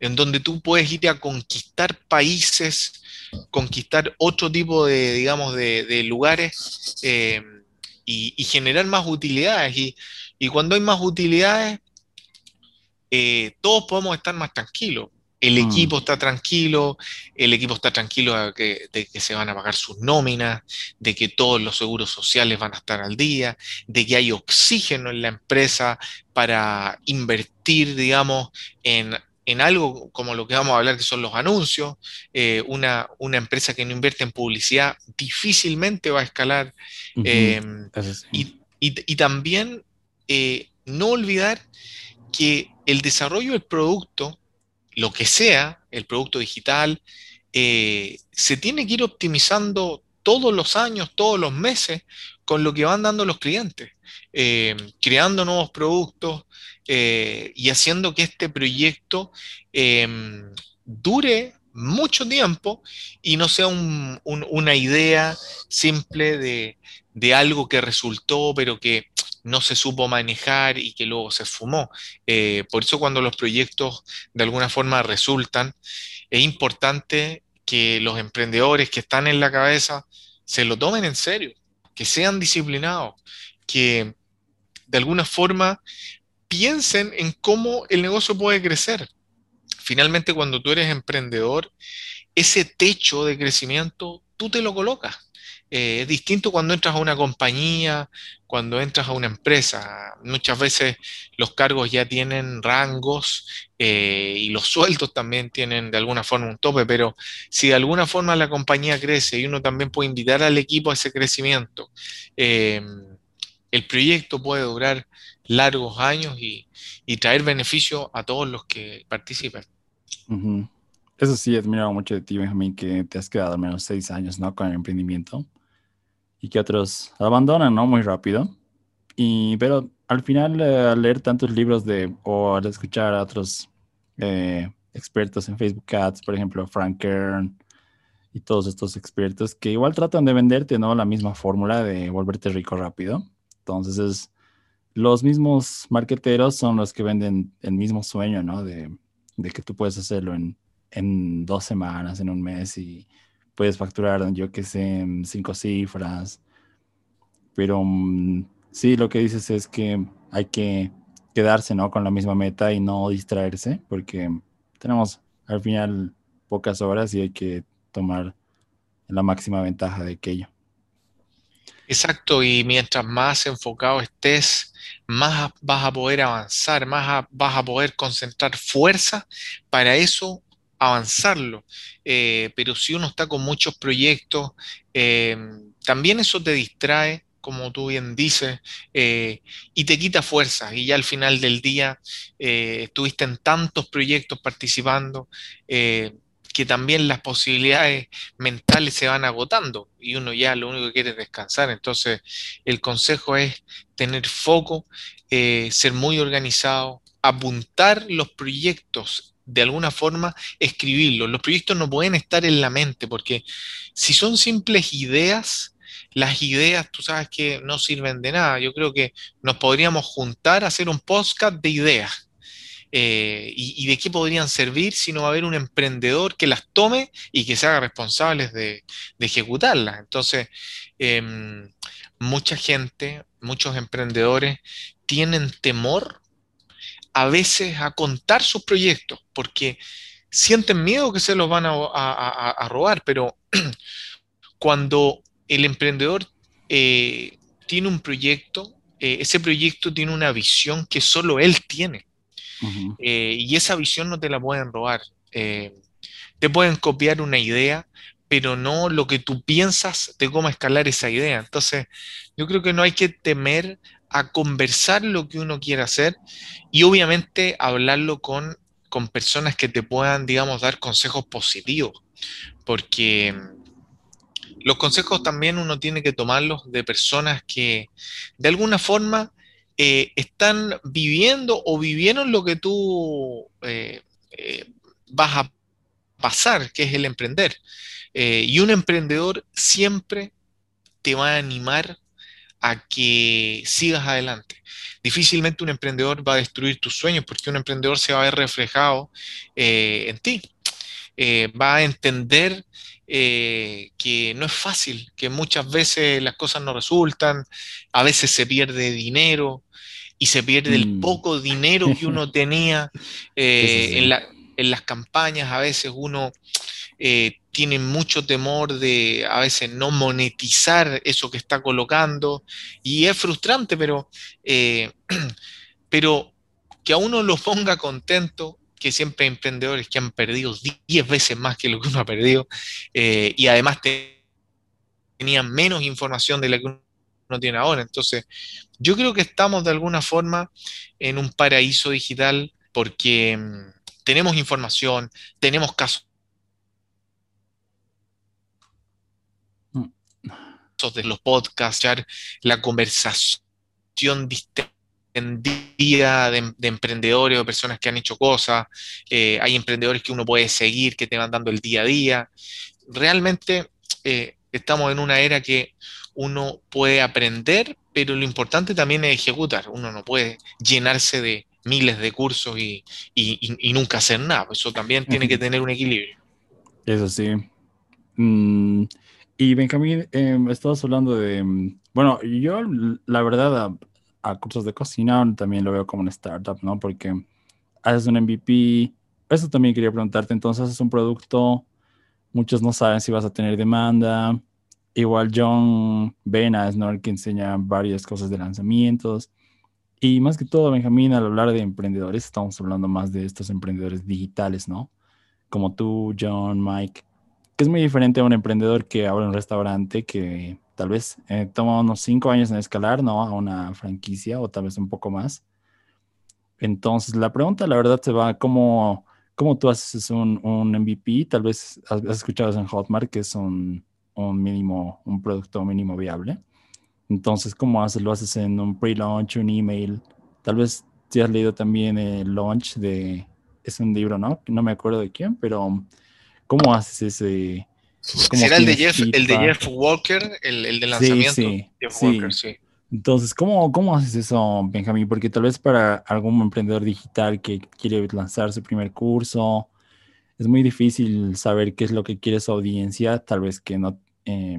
Speaker 2: en donde tú puedes ir a conquistar países, conquistar otro tipo de, digamos, de, lugares em, y, generar más utilidades. Y, cuando hay más utilidades, eh, todos podemos estar más tranquilos. El mm. equipo está tranquilo, el equipo está tranquilo de que, se van a pagar sus nóminas, de que todos los seguros sociales van a estar al día, de que hay oxígeno en la empresa para invertir, digamos, en, algo como lo que vamos a hablar, que son los anuncios. Eh, una, una, empresa que no invierte en publicidad difícilmente va a escalar. Em, y, también eh, no olvidar que el desarrollo del producto lo que sea, el producto digital, eh, se tiene que ir optimizando todos los años, todos los meses, con lo que van dando los clientes, eh, creando nuevos productos eh, y haciendo que este proyecto em, dure mucho tiempo y no sea una idea simple de, de, algo que resultó, pero que no se supo manejar y que luego se fumó. Eh, por eso cuando los proyectos de alguna forma resultan, es importante que los emprendedores que están en la cabeza se lo tomen en serio, que sean disciplinados, que de alguna forma piensen en cómo el negocio puede crecer. Finalmente, cuando tú eres emprendedor, ese techo de crecimiento tú te lo colocas. Eh, es distinto cuando entras a una compañía, cuando entras a una empresa. Muchas veces los cargos ya tienen rangos eh, y los sueldos también tienen de alguna forma un tope, pero si de alguna forma la compañía crece y uno también puede invitar al equipo a ese crecimiento, eh, el proyecto puede durar largos años y, traer beneficio a todos los que participan.
Speaker 1: Eso sí, admirado mucho de ti, Benjamín, que te has quedado al menos seis años, ¿no? Con el emprendimiento y que otros abandonan, ¿no? Muy rápido. Y, pero al final, eh, al leer tantos libros de, o al escuchar a otros eh, expertos en Facebook Ads, por ejemplo, Frank Kern y todos estos expertos que igual tratan de venderte, ¿no? La misma fórmula de volverte rico rápido. Entonces, es, los mismos marqueteros son los que venden el mismo sueño, ¿no? De, de que tú puedes hacerlo en, en dos semanas, en un mes y puedes facturar, yo que sé, cinco cifras. Pero mm, sí, lo que dices es que hay que quedarse, ¿no? Con la misma meta y no distraerse, porque tenemos al final pocas horas y hay que tomar la máxima ventaja de aquello.
Speaker 2: Exacto, y mientras más enfocado estés, más vas a poder avanzar, más vas a poder concentrar fuerza para eso avanzarlo. Eh, pero si uno está con muchos proyectos, eh, también eso te distrae, como tú bien dices, eh, y te quita fuerzas. Y ya al final del día estuviste en tantos proyectos participando que también las posibilidades mentales se van agotando y uno ya lo único que quiere es descansar. Entonces, el consejo es tener foco, ser muy organizado, apuntar los proyectos de alguna forma, escribirlos. Los proyectos no pueden estar en la mente, porque si son simples ideas, las ideas, tú sabes que no sirven de nada. Yo creo que nos podríamos juntar a hacer un podcast de ideas. Eh, y, de qué podrían servir si no va a haber un emprendedor que las tome y que se haga responsables de, ejecutarlas. Entonces, em, mucha gente, muchos emprendedores tienen temor a veces a contar sus proyectos porque sienten miedo que se los van a, robar, pero cuando el emprendedor eh, tiene un proyecto, eh, ese proyecto tiene una visión que solo él tiene. Eh, y esa visión no te la pueden robar. Te pueden copiar una idea, pero no lo que tú piensas de cómo escalar esa idea. Entonces, yo creo que no hay que temer a conversar lo que uno quiere hacer y obviamente hablarlo con, con personas que te puedan, digamos, dar consejos positivos, porque los consejos también uno tiene que tomarlos de personas que de alguna forma eh, están viviendo o vivieron lo que tú eh, eh, vas a pasar, que es el emprender. y un emprendedor siempre te va a animar a que sigas adelante. Difícilmente un emprendedor va a destruir tus sueños porque un emprendedor se va a ver reflejado en ti. va a entender que no es fácil, que muchas veces las cosas no resultan, a veces se pierde dinero, y se pierde el mm. poco dinero que uno tenía eh, en, las campañas. A veces uno eh, tiene mucho temor de a veces no monetizar eso que está colocando y es frustrante, pero, eh, pero que a uno lo ponga contento que siempre hay emprendedores que han perdido 10 veces más que lo que uno ha perdido y además tenían menos información de la que uno no tiene ahora. Entonces, yo creo que estamos de alguna forma en un paraíso digital porque mm, tenemos información, tenemos casos de los podcasts, la conversación distendida de, emprendedores o personas que han hecho cosas. Eh, hay emprendedores que uno puede seguir, que te van dando el día a día. Realmente eh, estamos en una era que uno puede aprender, pero lo importante también es ejecutar. Uno no puede llenarse de miles de cursos y, nunca hacer nada. Eso también tiene que tener un equilibrio.
Speaker 1: Eso sí. Mm, y Benjamín, eh, estabas hablando de, mm, bueno, yo la verdad a, cursos de cocina también lo veo como una startup, ¿no? Porque haces un MVP, eso también quería preguntarte, entonces haces un producto, muchos no saben si vas a tener demanda, Igual John Venas, ¿no? El que enseña varias cosas de lanzamientos. Y más que todo, Benjamín, al hablar de emprendedores, estamos hablando más de estos emprendedores digitales, ¿no? Como tú, John, Mike, que es muy diferente a un emprendedor que abre un restaurante que tal vez eh, toma unos cinco años en escalar, ¿no? A una franquicia o tal vez un poco más. Entonces, la pregunta, la verdad, se va cómo, cómo tú haces un, un MVP. Tal vez has, escuchado en Hotmart, que es un un mínimo, un producto mínimo viable. Entonces, ¿cómo haces? Lo haces en un pre-launch, un email. Tal vez si has leído también el launch de, es un libro, ¿no? No me acuerdo de quién, pero ¿cómo haces ese?
Speaker 2: ¿Será el de, Jeff, el de Jeff Walker, el, el de lanzamiento? Sí, Jeff Walker, sí.
Speaker 1: Entonces, ¿cómo, ¿cómo haces eso, Benjamín? Porque tal vez para algún emprendedor digital que quiere lanzar su primer curso, es muy difícil saber qué es lo que quiere su audiencia, tal vez que no, eh,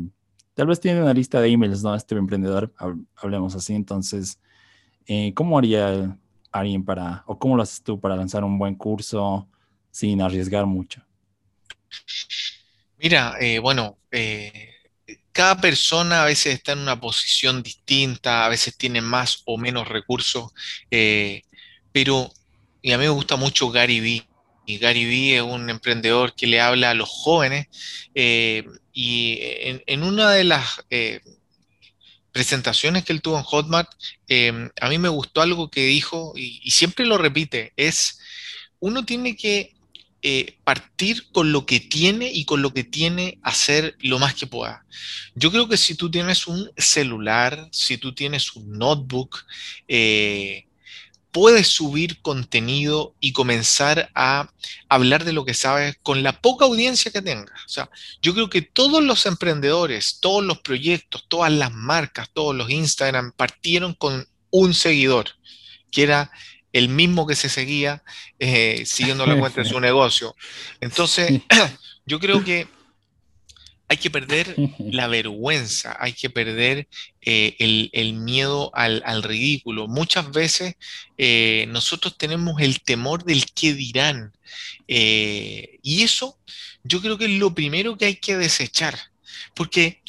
Speaker 1: tal vez tiene una lista de emails, ¿no? Este emprendedor, hablemos así, entonces, eh, ¿cómo haría alguien para, o cómo lo haces tú para lanzar un buen curso sin arriesgar mucho?
Speaker 2: Mira, eh, bueno, cada persona a veces está en una posición distinta, a veces tiene más o menos recursos, pero y a mí me gusta mucho Gary Vee. Y Gary Vee es un emprendedor que le habla a los jóvenes eh, y en, una de las eh, presentaciones que él tuvo en Hotmart, em, a mí me gustó algo que dijo y, siempre lo repite, es uno tiene que eh, partir con lo que tiene y con lo que tiene hacer lo más que pueda. Yo creo que si tú tienes un celular, si tú tienes un notebook, puedes subir contenido y comenzar a hablar de lo que sabes con la poca audiencia que tengas. O sea, yo creo que todos los emprendedores, todos los proyectos, todas las marcas, todos los Instagram partieron con un seguidor, que era el mismo que se seguía eh, siguiendo la cuenta de su negocio. Entonces, yo creo que hay que perder la vergüenza, hay que perder eh, el, miedo al, ridículo. Muchas veces eh, nosotros tenemos el temor del qué dirán. Eh, y eso yo creo que es lo primero que hay que desechar, porque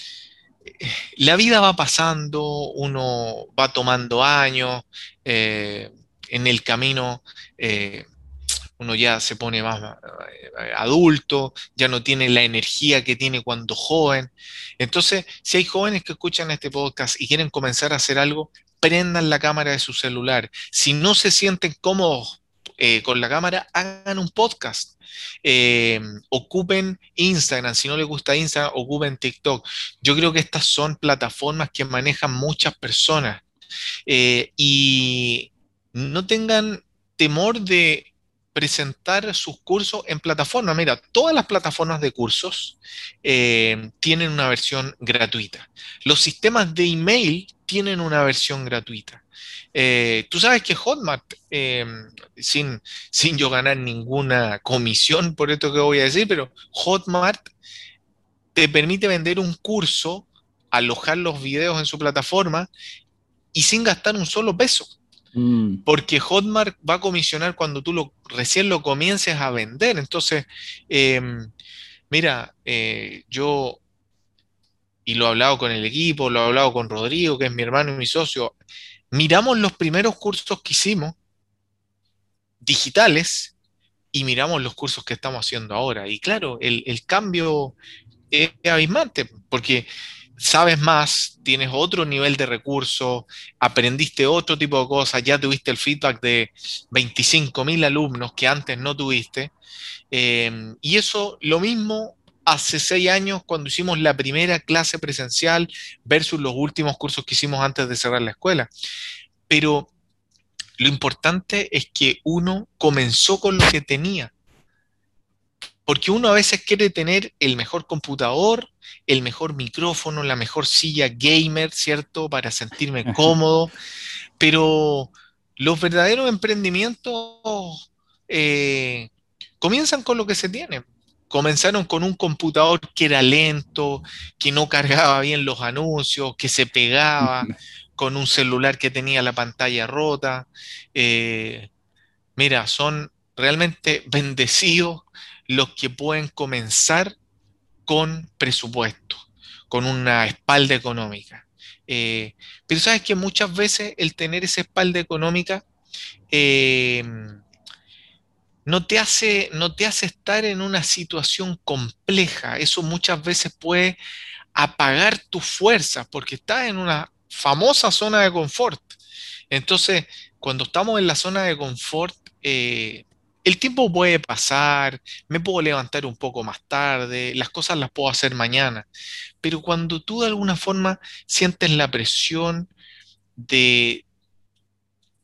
Speaker 2: la vida va pasando, uno va tomando años, en el camino uno ya se pone más eh, adulto, ya no tiene la energía que tiene cuando joven. Entonces, si hay jóvenes que escuchan este podcast y quieren comenzar a hacer algo, prendan la cámara de su celular. Si no se sienten cómodos eh, con la cámara, hagan un podcast. Eh, ocupen Instagram, si no les gusta Instagram, ocupen TikTok. Yo creo que estas son plataformas que manejan muchas personas y no tengan temor de presentar sus cursos en plataforma. Mira, todas las plataformas de cursos eh, tienen una versión gratuita. Los sistemas de email tienen una versión gratuita. Eh, tú sabes que Hotmart, eh, sin, sin yo ganar ninguna comisión por esto que voy a decir, pero Hotmart te permite vender un curso, alojar los videos en su plataforma y sin gastar un solo peso. Mm. Porque Hotmart va a comisionar cuando tú recién lo comiences a vender. Entonces, em, mira, eh, yo, y lo he hablado con el equipo, lo he hablado con Rodrigo, que es mi hermano y mi socio, miramos los primeros cursos que hicimos digitales y miramos los cursos que estamos haciendo ahora. Y claro, el, el cambio es abismante, porque sabes más, tienes otro nivel de recursos, aprendiste otro tipo de cosas, ya tuviste el feedback de 25.000 alumnos que antes no tuviste. Em, y eso lo mismo hace seis años cuando hicimos la primera clase presencial versus los últimos cursos que hicimos antes de cerrar la escuela. Pero lo importante es que uno comenzó con lo que tenía. Porque uno a veces quiere tener el mejor computador, el mejor micrófono, la mejor silla gamer, ¿cierto? Para sentirme cómodo. Pero los verdaderos emprendimientos eh, comienzan con lo que se tiene. Comenzaron con un computador que era lento, que no cargaba bien los anuncios, que se pegaba, con un celular que tenía la pantalla rota. Eh, mira, son realmente bendecidos los que pueden comenzar con presupuesto, con una espalda económica. Eh, pero sabes que muchas veces el tener esa espalda económica eh, no, te hace, no te hace estar en una situación compleja. Eso muchas veces puede apagar tus fuerzas porque estás en una famosa zona de confort. Entonces, cuando estamos en la zona de confort, eh, el tiempo puede pasar, me puedo levantar un poco más tarde, las cosas las puedo hacer mañana, pero cuando tú de alguna forma sientes la presión de,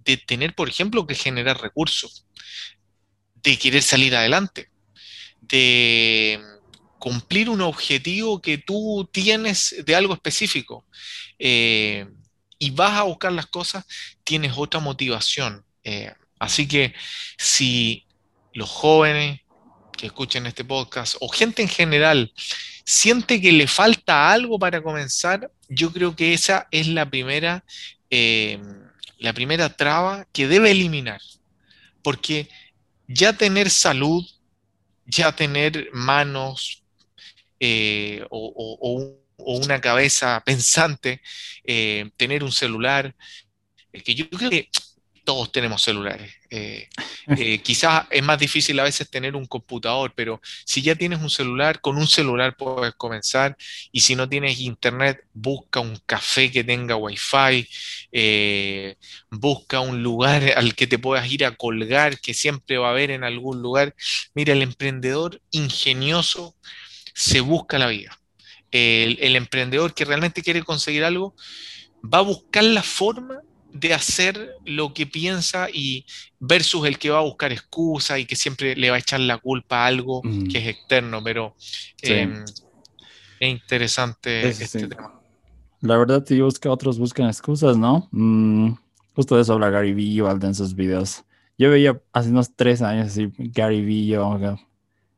Speaker 2: de tener, por ejemplo, que generar recursos, de querer salir adelante, de cumplir un objetivo que tú tienes de algo específico eh, y vas a buscar las cosas, tienes otra motivación. Eh, así que si los jóvenes que escuchen este podcast o gente en general siente que le falta algo para comenzar, yo creo que esa es la primera, eh, la primera traba que debe eliminar. Porque ya tener salud, ya tener manos eh, o, una cabeza pensante, eh, tener un celular, que yo creo que todos tenemos celulares. Eh, eh, quizás es más difícil a veces tener un computador, pero si ya tienes un celular, con un celular puedes comenzar. Y si no tienes internet, busca un café que tenga wifi, eh, busca un lugar al que te puedas ir a colgar, que siempre va a haber en algún lugar. Mira, el emprendedor ingenioso se busca la vida. el emprendedor que realmente quiere conseguir algo va a buscar la forma de hacer lo que piensa y versus el que va a buscar excusa y que siempre le va a echar la culpa a algo
Speaker 1: Mm.
Speaker 2: que es externo, pero
Speaker 1: Sí.
Speaker 2: eh, es interesante
Speaker 1: Sí, sí,
Speaker 2: este
Speaker 1: sí.
Speaker 2: tema.
Speaker 1: La verdad, si busca, otros buscan excusas, ¿no? Mm, justo de eso habla Gary Vee en sus videos. Yo veía hace unos tres años así, Gary Vee, yo,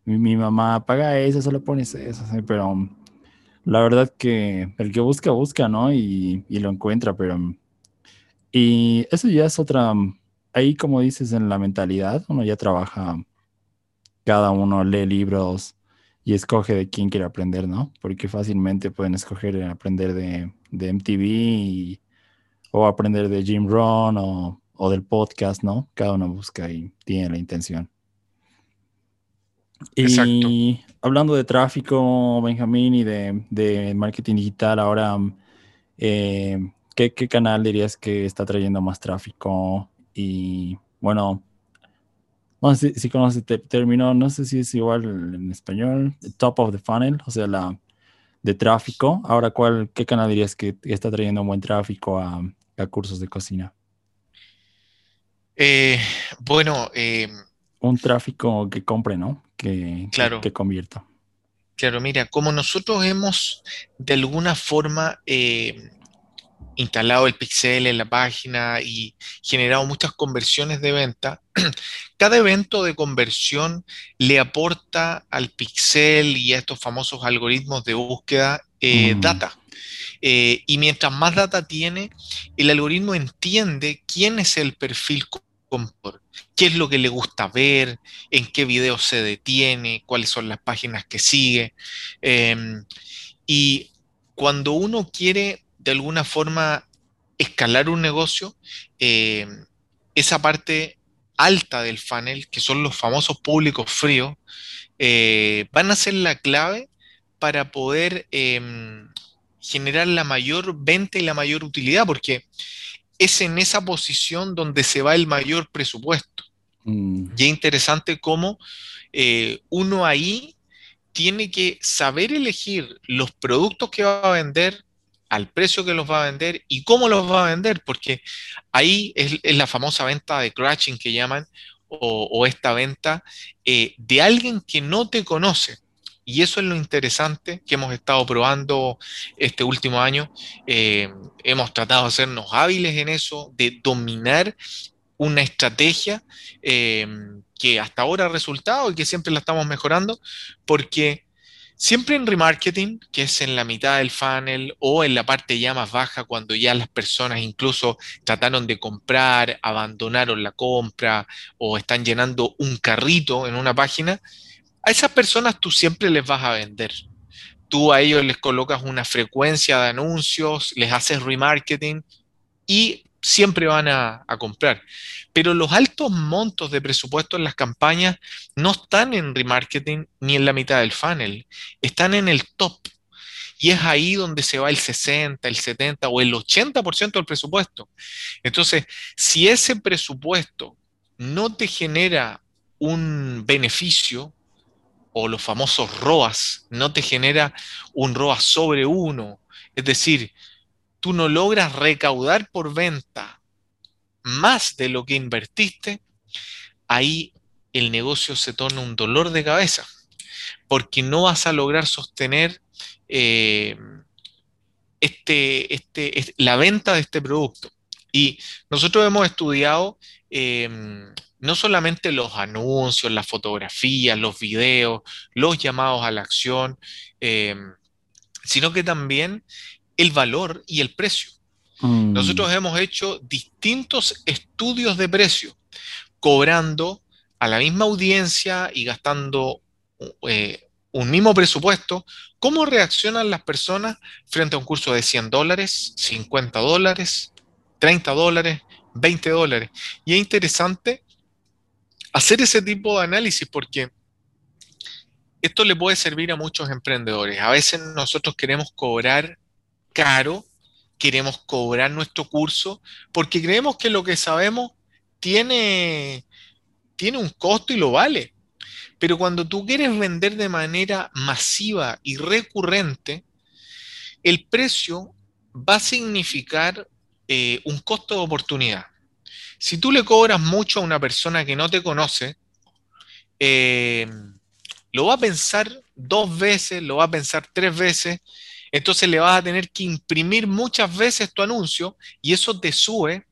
Speaker 1: mi, mi mamá paga eso, solo pones eso, así, pero um, la verdad que el que busca, busca, ¿no? Y, y lo encuentra, pero... Y eso ya es otra, um, ahí como dices en la mentalidad, uno ya trabaja, cada uno lee libros y escoge de quién quiere aprender, ¿no? Porque fácilmente pueden escoger aprender de, de MTV y- o aprender de Jim Rohn o, o del podcast, ¿no? Cada uno busca y tiene la intención.
Speaker 2: Exacto.
Speaker 1: Y hablando de tráfico, Benjamín, y de, de marketing digital, ahora, mm, eh, ¿qué, qué canal dirías que está trayendo más tráfico? Y bueno, no sé si, si conoces este término, no sé si es igual en español, top of the funnel, o sea, la de tráfico. Ahora, ¿cuál, qué canal dirías que está trayendo un buen tráfico a, a cursos de cocina?
Speaker 2: Eh, bueno, eh,
Speaker 1: Un tráfico que compre, ¿no? Que, que-
Speaker 2: Claro.
Speaker 1: que convierta.
Speaker 2: claro, mira, como nosotros hemos de alguna forma eh, instalado el pixel en la página y generado muchas conversiones de venta, cada evento de conversión le aporta al pixel y a estos famosos algoritmos de búsqueda eh,
Speaker 1: Mm.
Speaker 2: data. Eh, y mientras más data tiene, el algoritmo entiende quién es el perfil co- comprador, qué es lo que le gusta ver, en qué videos se detiene, cuáles son las páginas que sigue. Em, y cuando uno quiere de alguna forma escalar un negocio, eh, esa parte alta del funnel, que son los famosos públicos fríos, eh, van a ser la clave para poder em, generar la mayor venta y la mayor utilidad, porque es en esa posición donde se va el mayor presupuesto.
Speaker 1: Mm,
Speaker 2: Y es interesante cómo eh, uno ahí tiene que saber elegir los productos que va a vender, al precio que los va a vender y cómo los va a vender, porque ahí es, la famosa venta de crashing que llaman, o, o esta venta eh, de alguien que no te conoce. Y eso es lo interesante que hemos estado probando este último año. Eh, hemos tratado de hacernos hábiles en eso, de dominar una estrategia eh, que hasta ahora ha resultado y que siempre la estamos mejorando, porque siempre en remarketing, que es en la mitad del funnel o en la parte ya más baja, cuando ya las personas incluso trataron de comprar, abandonaron la compra o están llenando un carrito en una página, a esas personas tú siempre les vas a vender. Tú a ellos les colocas una frecuencia de anuncios, les haces remarketing y siempre van a, comprar. Pero los altos montos de presupuesto en las campañas no están en remarketing ni en la mitad del funnel, están en el top. Y es ahí donde se va el 60, el 70 o el 80% del presupuesto. Entonces, si ese presupuesto no te genera un beneficio, o los famosos ROAS, no te genera un ROAS sobre uno, es decir, tú no logras recaudar por venta más de lo que invertiste, ahí el negocio se torna un dolor de cabeza, porque no vas a lograr sostener eh, este, este, la venta de este producto. Y nosotros hemos estudiado eh, no solamente los anuncios, las fotografías, los videos, los llamados a la acción, eh, sino que también el valor y el precio.
Speaker 1: mm,
Speaker 2: Nosotros hemos hecho distintos estudios de precio, cobrando a la misma audiencia y gastando eh, un mismo presupuesto, cómo reaccionan las personas frente a un curso de 100 dólares, 50 dólares, 30 dólares, 20 dólares. Y es interesante hacer ese tipo de análisis porque esto le puede servir a muchos emprendedores. A veces nosotros queremos cobrar caro, queremos cobrar nuestro curso porque creemos que lo que sabemos tiene, tiene un costo y lo vale. Pero cuando tú quieres vender de manera masiva y recurrente, el precio va a significar eh, un costo de oportunidad. Si tú le cobras mucho a una persona que no te conoce, eh, lo va a pensar dos veces, lo va a pensar tres veces, entonces le vas a tener que imprimir muchas veces tu anuncio y eso te sube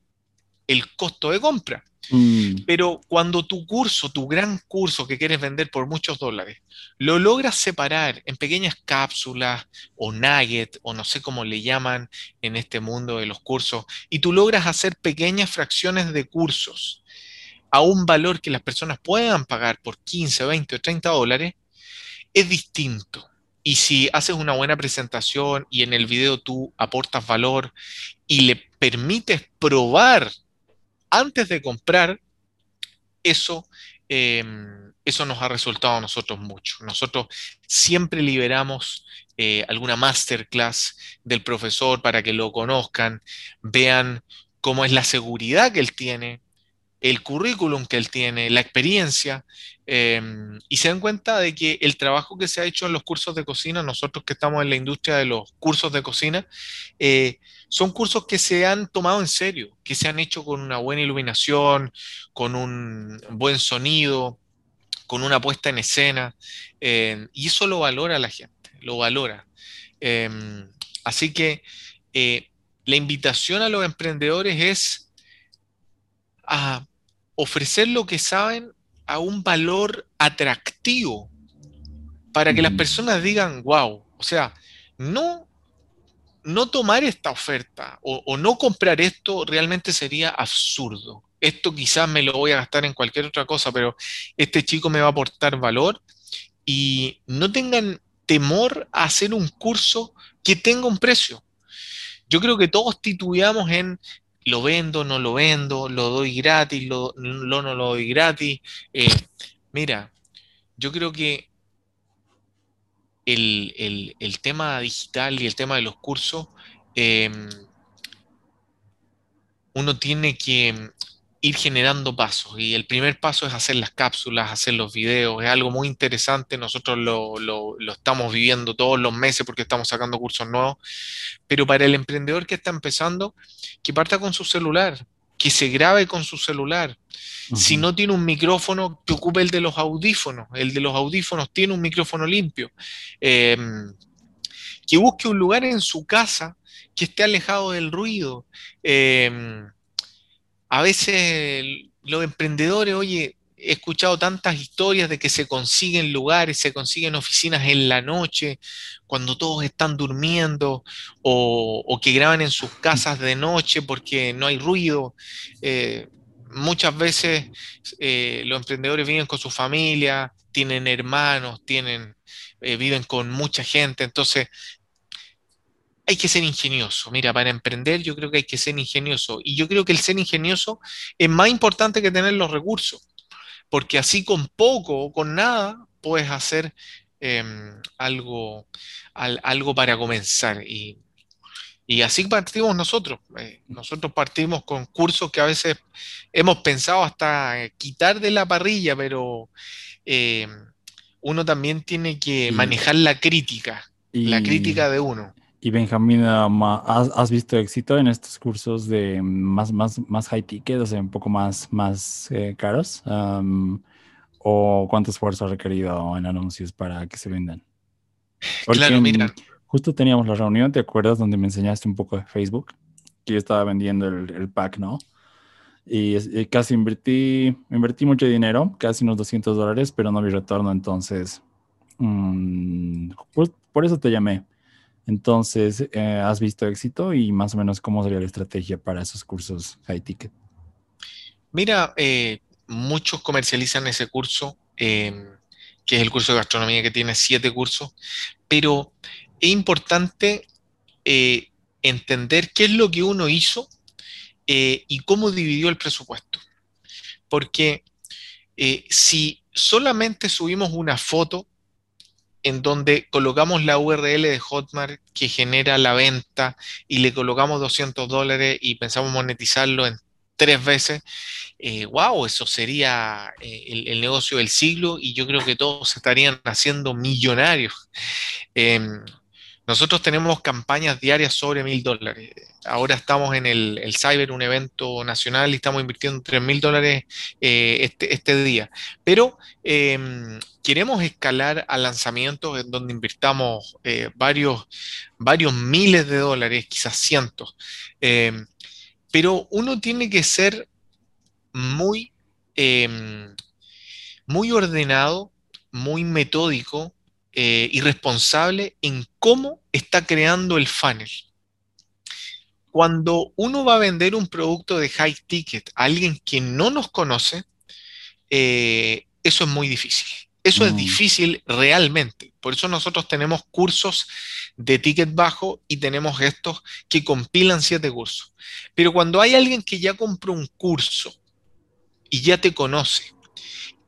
Speaker 2: el costo de compra. Mm. Pero cuando tu curso, tu gran curso que quieres vender por muchos dólares, lo logras separar en pequeñas cápsulas o nuggets o no sé cómo le llaman en este mundo de los cursos, y tú logras hacer pequeñas fracciones de cursos a un valor que las personas puedan pagar por 15, 20 o 30 dólares, es distinto. Y si haces una buena presentación y en el video tú aportas valor y le permites probar antes de comprar, eso, em, eso nos ha resultado a nosotros mucho. Nosotros siempre liberamos eh, alguna masterclass del profesor para que lo conozcan, vean cómo es la seguridad que él tiene, el currículum que él tiene, la experiencia, em, y se dan cuenta de que el trabajo que se ha hecho en los cursos de cocina, nosotros que estamos en la industria de los cursos de cocina, eh, son cursos que se han tomado en serio, que se han hecho con una buena iluminación, con un buen sonido, con una puesta en escena, eh, y eso lo valora la gente, lo valora. Em, así que eh, la invitación a los emprendedores es a ofrecer lo que saben a un valor atractivo para que las mm. personas digan, wow, o sea, no, no tomar esta oferta o, no comprar esto realmente sería absurdo. Esto quizás me lo voy a gastar en cualquier otra cosa, pero este chico me va a aportar valor y no tengan temor a hacer un curso que tenga un precio. Yo creo que todos titubeamos en lo vendo, no lo vendo, lo doy gratis, lo, no lo doy gratis. Eh, mira, yo creo que el, tema digital y el tema de los cursos, em, uno tiene que ir generando pasos. Y el primer paso es hacer las cápsulas, hacer los videos. Es algo muy interesante. Nosotros lo, estamos viviendo todos los meses porque estamos sacando cursos nuevos. Pero para el emprendedor que está empezando, que parta con su celular, que se grabe con su celular. Si no tiene un micrófono, que ocupe el de los audífonos. El de los audífonos tiene un micrófono limpio. Em, que busque un lugar en su casa que esté alejado del ruido. Em, a veces los emprendedores, oye, he escuchado tantas historias de que se consiguen lugares, se consiguen oficinas en la noche, cuando todos están durmiendo, o, que graban en sus casas de noche porque no hay ruido. Eh, muchas veces eh, los emprendedores viven con su familia, tienen hermanos, tienen, eh, viven con mucha gente, entonces hay que ser ingenioso. Mira, para emprender yo creo que hay que ser ingenioso. Y yo creo que el ser ingenioso es más importante que tener los recursos. Porque así con poco o con nada puedes hacer em, algo, algo para comenzar. Y, así partimos nosotros. Eh, nosotros partimos con cursos que a veces hemos pensado hasta quitar de la parrilla, pero em, uno también tiene que manejar la crítica, la crítica de uno.
Speaker 1: Y Benjamín, ¿has, visto éxito en estos cursos de más, más, más high ticket, o sea, un poco más, más eh, caros? ¿O cuánto esfuerzo ha requerido en anuncios para que se vendan?
Speaker 2: claro, mira.
Speaker 1: Justo teníamos la reunión, ¿te acuerdas? Donde me enseñaste un poco de Facebook, que yo estaba vendiendo el, pack, ¿no? Y, casi invertí, invertí mucho dinero, casi unos 200 dólares, pero no vi retorno, entonces, mm, pues por eso te llamé entonces, eh, ¿has visto éxito y más o menos cómo sería la estrategia para esos cursos high ticket?
Speaker 2: Mira, eh, muchos comercializan ese curso, em, que es el curso de gastronomía que tiene siete cursos, pero es importante eh, entender qué es lo que uno hizo y cómo dividió el presupuesto. Porque si solamente subimos una foto en donde colocamos la URL de Hotmart que genera la venta y le colocamos 200 dólares y pensamos monetizarlo en tres veces, wow, eh, eso sería eh, el, negocio del siglo y yo creo que todos estarían haciendo millonarios. Em, nosotros tenemos campañas diarias sobre mil dólares. Ahora estamos en el, Cyber, un evento nacional, y estamos invirtiendo tres mil dólares eh, este, este, día. Pero em, queremos escalar a lanzamientos en donde invirtamos eh, varios, varios miles de dólares, quizás cientos. Em, pero uno tiene que ser muy, em, muy ordenado, muy metódico eh, y responsable en cómo está creando el funnel. Cuando uno va a vender un producto de high ticket a alguien que no nos conoce, eh, eso es muy difícil. Eso es mm. difícil realmente. Por eso nosotros tenemos cursos de ticket bajo y tenemos estos que compilan siete cursos. Pero cuando hay alguien que ya compró un curso y ya te conoce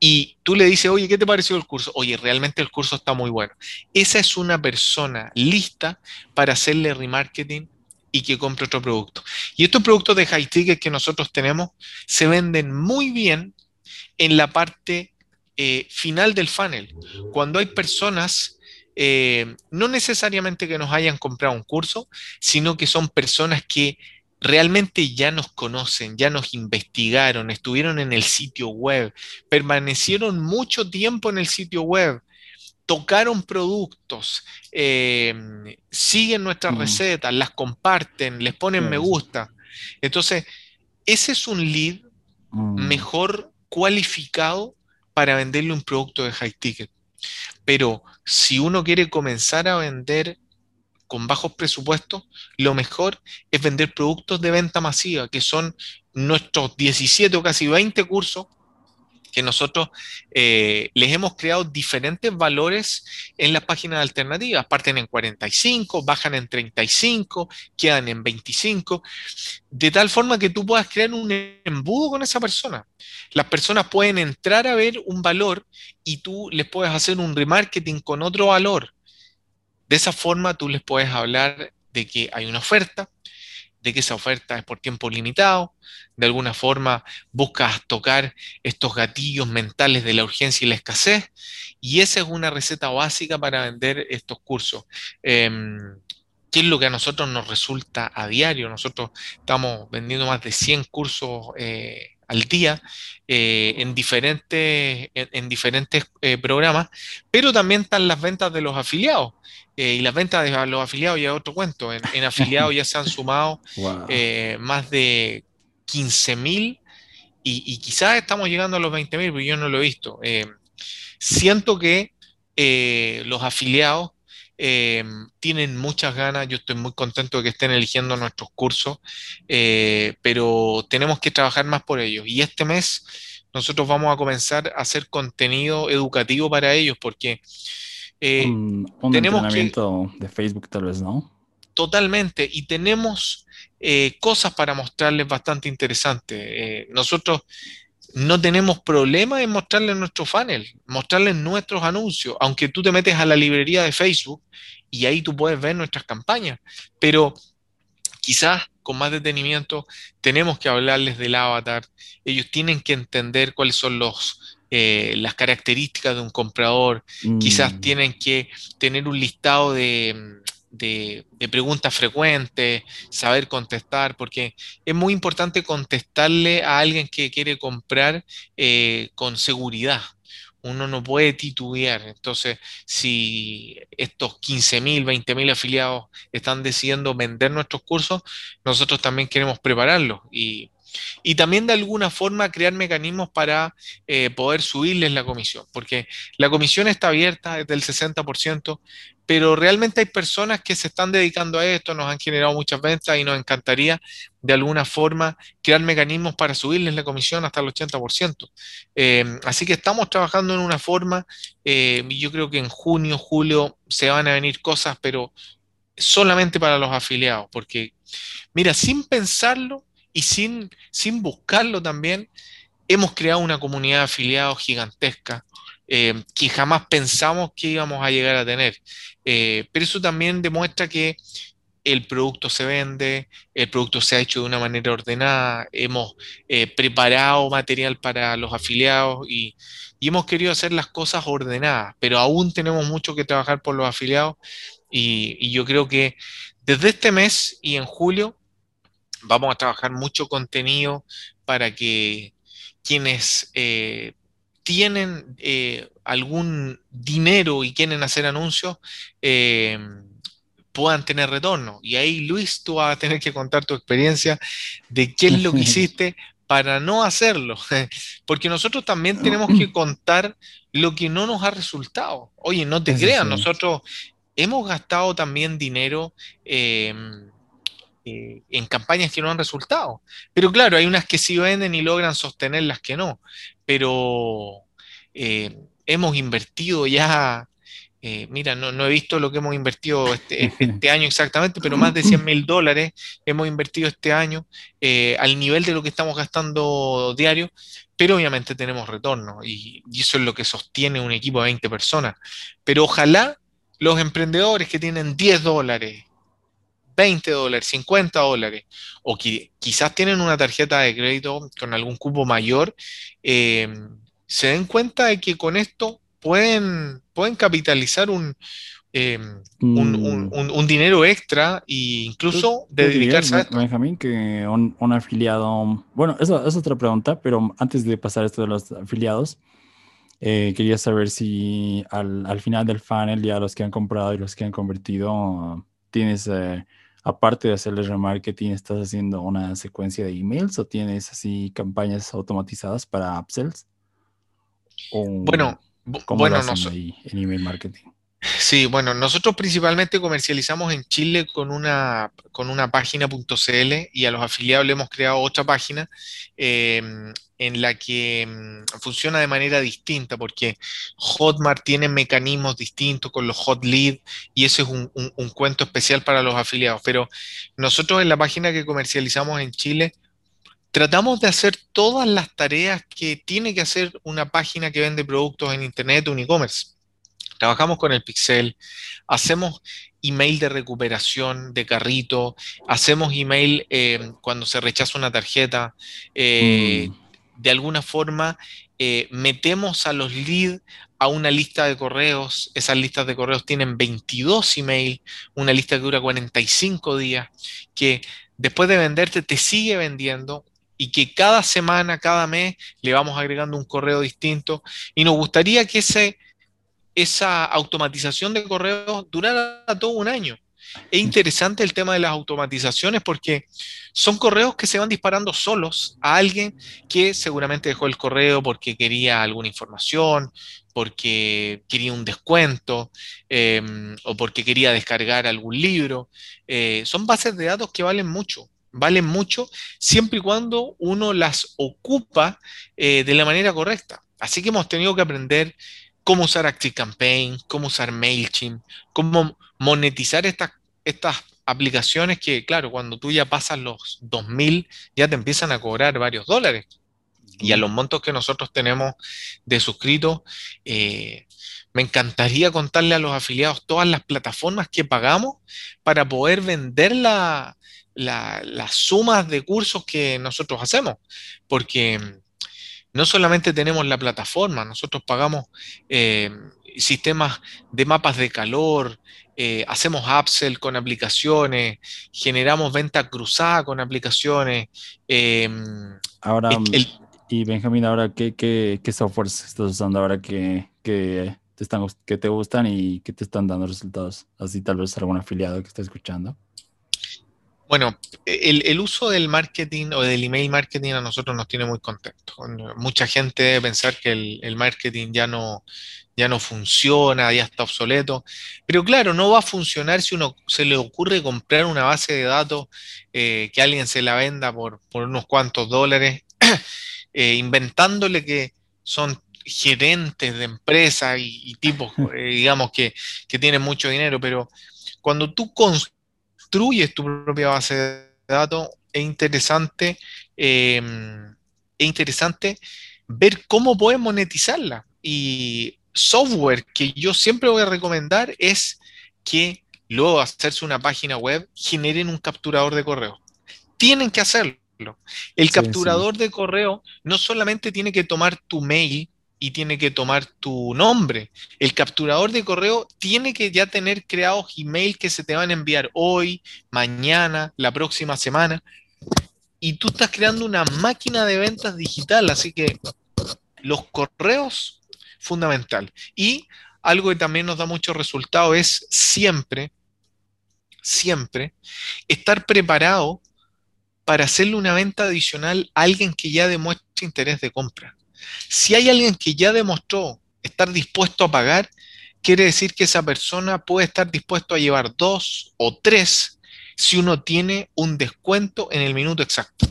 Speaker 2: y tú le dices, oye, ¿qué te pareció el curso? Oye, realmente el curso está muy bueno. Esa es una persona lista para hacerle remarketing y que compre otro producto. Y estos productos de high ticket que nosotros tenemos se venden muy bien en la parte eh, final del funnel. Cuando hay personas, eh, no necesariamente que nos hayan comprado un curso, sino que son personas que realmente ya nos conocen, ya nos investigaron, estuvieron en el sitio web, permanecieron mucho tiempo en el sitio web, tocaron productos, eh, siguen nuestras mm. recetas, las comparten, les ponen me gusta. Entonces, ese es un lead mm. mejor cualificado para venderle un producto de high ticket. Pero si uno quiere comenzar a vender con bajos presupuestos, lo mejor es vender productos de venta masiva, que son nuestros 17 o casi 20 cursos que nosotros eh, les hemos creado diferentes valores en las páginas alternativas. Parten en 45, bajan en 35, quedan en 25, de tal forma que tú puedas crear un embudo con esa persona. Las personas pueden entrar a ver un valor y tú les puedes hacer un remarketing con otro valor. De esa forma tú les puedes hablar de que hay una oferta, de que esa oferta es por tiempo limitado, de alguna forma buscas tocar estos gatillos mentales de la urgencia y la escasez, y esa es una receta básica para vender estos cursos. Em, ¿Qué es lo que a nosotros nos resulta a diario? Nosotros estamos vendiendo más de 100 cursos eh, al día eh, en diferentes, en, diferentes eh, programas, pero también están las ventas de los afiliados. Eh, y las ventas de los afiliados ya es otro cuento. En, afiliados ya se han sumado más de 15 mil y, quizás estamos llegando a los 20 mil, pero yo no lo he visto. siento que los afiliados Em, tienen muchas ganas, yo estoy muy contento de que estén eligiendo nuestros cursos, eh, pero tenemos que trabajar más por ellos. Y este mes nosotros vamos a comenzar a hacer contenido educativo para ellos, porque
Speaker 1: eh, un, tenemos entrenamiento de Facebook tal vez, ¿no?
Speaker 2: Totalmente, y tenemos eh, cosas para mostrarles bastante interesantes. nosotros no tenemos problema en mostrarles nuestro funnel, mostrarles nuestros anuncios, aunque tú te metes a la librería de Facebook y ahí tú puedes ver nuestras campañas, pero quizás con más detenimiento tenemos que hablarles del avatar, ellos tienen que entender cuáles son los, eh, las características de un comprador, quizás mm. tienen que tener un listado de de, preguntas frecuentes, saber contestar, porque es muy importante contestarle a alguien que quiere comprar eh, con seguridad. Uno no puede titubear. Entonces, si estos 15.000, 20.000 afiliados están decidiendo vender nuestros cursos, nosotros también queremos prepararlos y y también de alguna forma crear mecanismos para eh, poder subirles la comisión, porque la comisión está abierta, es del 60%, pero realmente hay personas que se están dedicando a esto, nos han generado muchas ventas y nos encantaría de alguna forma crear mecanismos para subirles la comisión hasta el 80%. Eh, así que estamos trabajando en una forma, eh, yo creo que en junio, julio se van a venir cosas, pero solamente para los afiliados, porque mira, sin pensarlo, y sin, sin buscarlo también, hemos creado una comunidad de afiliados gigantesca eh, que jamás pensamos que íbamos a llegar a tener. Eh, pero eso también demuestra que el producto se vende, el producto se ha hecho de una manera ordenada, hemos eh, preparado material para los afiliados y, y, hemos querido hacer las cosas ordenadas, pero aún tenemos mucho que trabajar por los afiliados Y, yo creo que desde este mes y en julio vamos a trabajar mucho contenido para que quienes eh, tienen eh, algún dinero y quieren hacer anuncios, eh, puedan tener retorno. Y ahí, Luis, tú vas a tener que contar tu experiencia de qué es lo que hiciste para no hacerlo. Porque nosotros también tenemos que contar lo que no nos ha resultado. Oye, no te creas, nosotros hemos gastado también dinero em, eh, en campañas que no han resultado. Pero claro, hay unas que sí venden y logran sostener las que no. Pero eh, hemos invertido ya eh, mira, no, he visto lo que hemos invertido este, este año exactamente, pero más de 100 mil dólares hemos invertido este año al nivel de lo que estamos gastando diario, pero obviamente tenemos retorno y, eso es lo que sostiene un equipo de 20 personas. Pero ojalá los emprendedores que tienen 10 dólares, 20 dólares, 50 dólares, o que quizás tienen una tarjeta de crédito con algún cupo mayor, eh, se den cuenta de que con esto pueden, pueden capitalizar un, eh, mm. un, dinero extra e incluso dedicarse a esto.
Speaker 3: Benjamín, que un, afiliado, bueno, eso es otra pregunta, pero antes de pasar esto de los afiliados, eh, quería saber si al, final del funnel, ya los que han comprado y los que han convertido, tienes, eh, aparte de hacerles remarketing, estás haciendo una secuencia de emails o tienes así campañas automatizadas para upsells?
Speaker 2: bueno, bueno, en email marketing? Sí, bueno, nosotros principalmente comercializamos en Chile con una, con una página.cl y a los afiliados le hemos creado otra página em, en la que em, funciona de manera distinta porque Hotmart tiene mecanismos distintos con los hot lead y eso es un, un cuento especial para los afiliados. Pero nosotros en la página que comercializamos en Chile tratamos de hacer todas las tareas que tiene que hacer una página que vende productos en Internet, un e-commerce. Trabajamos con el Pixel, hacemos email de recuperación de carrito, hacemos email eh, cuando se rechaza una tarjeta. Eh, mm. De alguna forma, eh, metemos a los leads a una lista de correos. Esas listas de correos tienen 22 email, una lista que dura 45 días, que después de venderte te sigue vendiendo y que cada semana, cada mes le vamos agregando un correo distinto y nos gustaría que ese, esa automatización de correos durara todo un año. Es interesante el tema de las automatizaciones porque son correos que se van disparando solos a alguien que seguramente dejó el correo porque quería alguna información, porque quería un descuento em, o porque quería descargar algún libro. Eh, son bases de datos que valen mucho valen mucho siempre y cuando uno las ocupa eh, de la manera correcta. Así que hemos tenido que aprender cómo usar ActiveCampaign, cómo usar MailChimp, cómo monetizar estas, estas aplicaciones que, claro, cuando tú ya pasas los 2000, ya te empiezan a cobrar varios dólares. Y a los montos que nosotros tenemos de suscritos, eh, me encantaría contarle a los afiliados todas las plataformas que pagamos para poder vender la, las sumas de cursos que nosotros hacemos, porque no solamente tenemos la plataforma, nosotros pagamos eh, sistemas de mapas de calor, eh, hacemos upsell con aplicaciones, generamos venta cruzada con aplicaciones.
Speaker 3: Em, ahora, y Benjamín, ahora, ¿qué, qué, qué softwares estás usando ahora que, que, te están, que te gustan y que te están dando resultados? Así tal vez algún afiliado que está escuchando.
Speaker 2: Bueno, el, uso del marketing o del email marketing a nosotros nos tiene muy contentos. Mucha gente debe pensar que el, marketing ya no, ya no funciona, ya está obsoleto. Pero claro, no va a funcionar si uno se le ocurre comprar una base de datos eh, que alguien se la venda por, unos cuantos dólares, eh, inventándole que son gerentes de empresas y, tipos, eh, digamos, que, que tienen mucho dinero. Pero cuando tú construyes tu propia base de datos, es interesante, em, es interesante ver cómo puedes monetizarla. Y software que yo siempre voy a recomendar es que luego de hacerse una página web generen un capturador de correo. Tienen que hacerlo. El capturador de correo no solamente tiene que tomar tu mail y tiene que tomar tu nombre. El capturador de correo tiene que ya tener creados email que se te van a enviar hoy, mañana, la próxima semana. Y tú estás creando una máquina de ventas digital, así que los correos, fundamental. Y algo que también nos da mucho resultado es siempre, siempre, estar preparado para hacerle una venta adicional a alguien que ya demuestre interés de compra. Si hay alguien que ya demostró estar dispuesto a pagar, quiere decir que esa persona puede estar dispuesto a llevar dos o tres si uno tiene un descuento en el minuto exacto.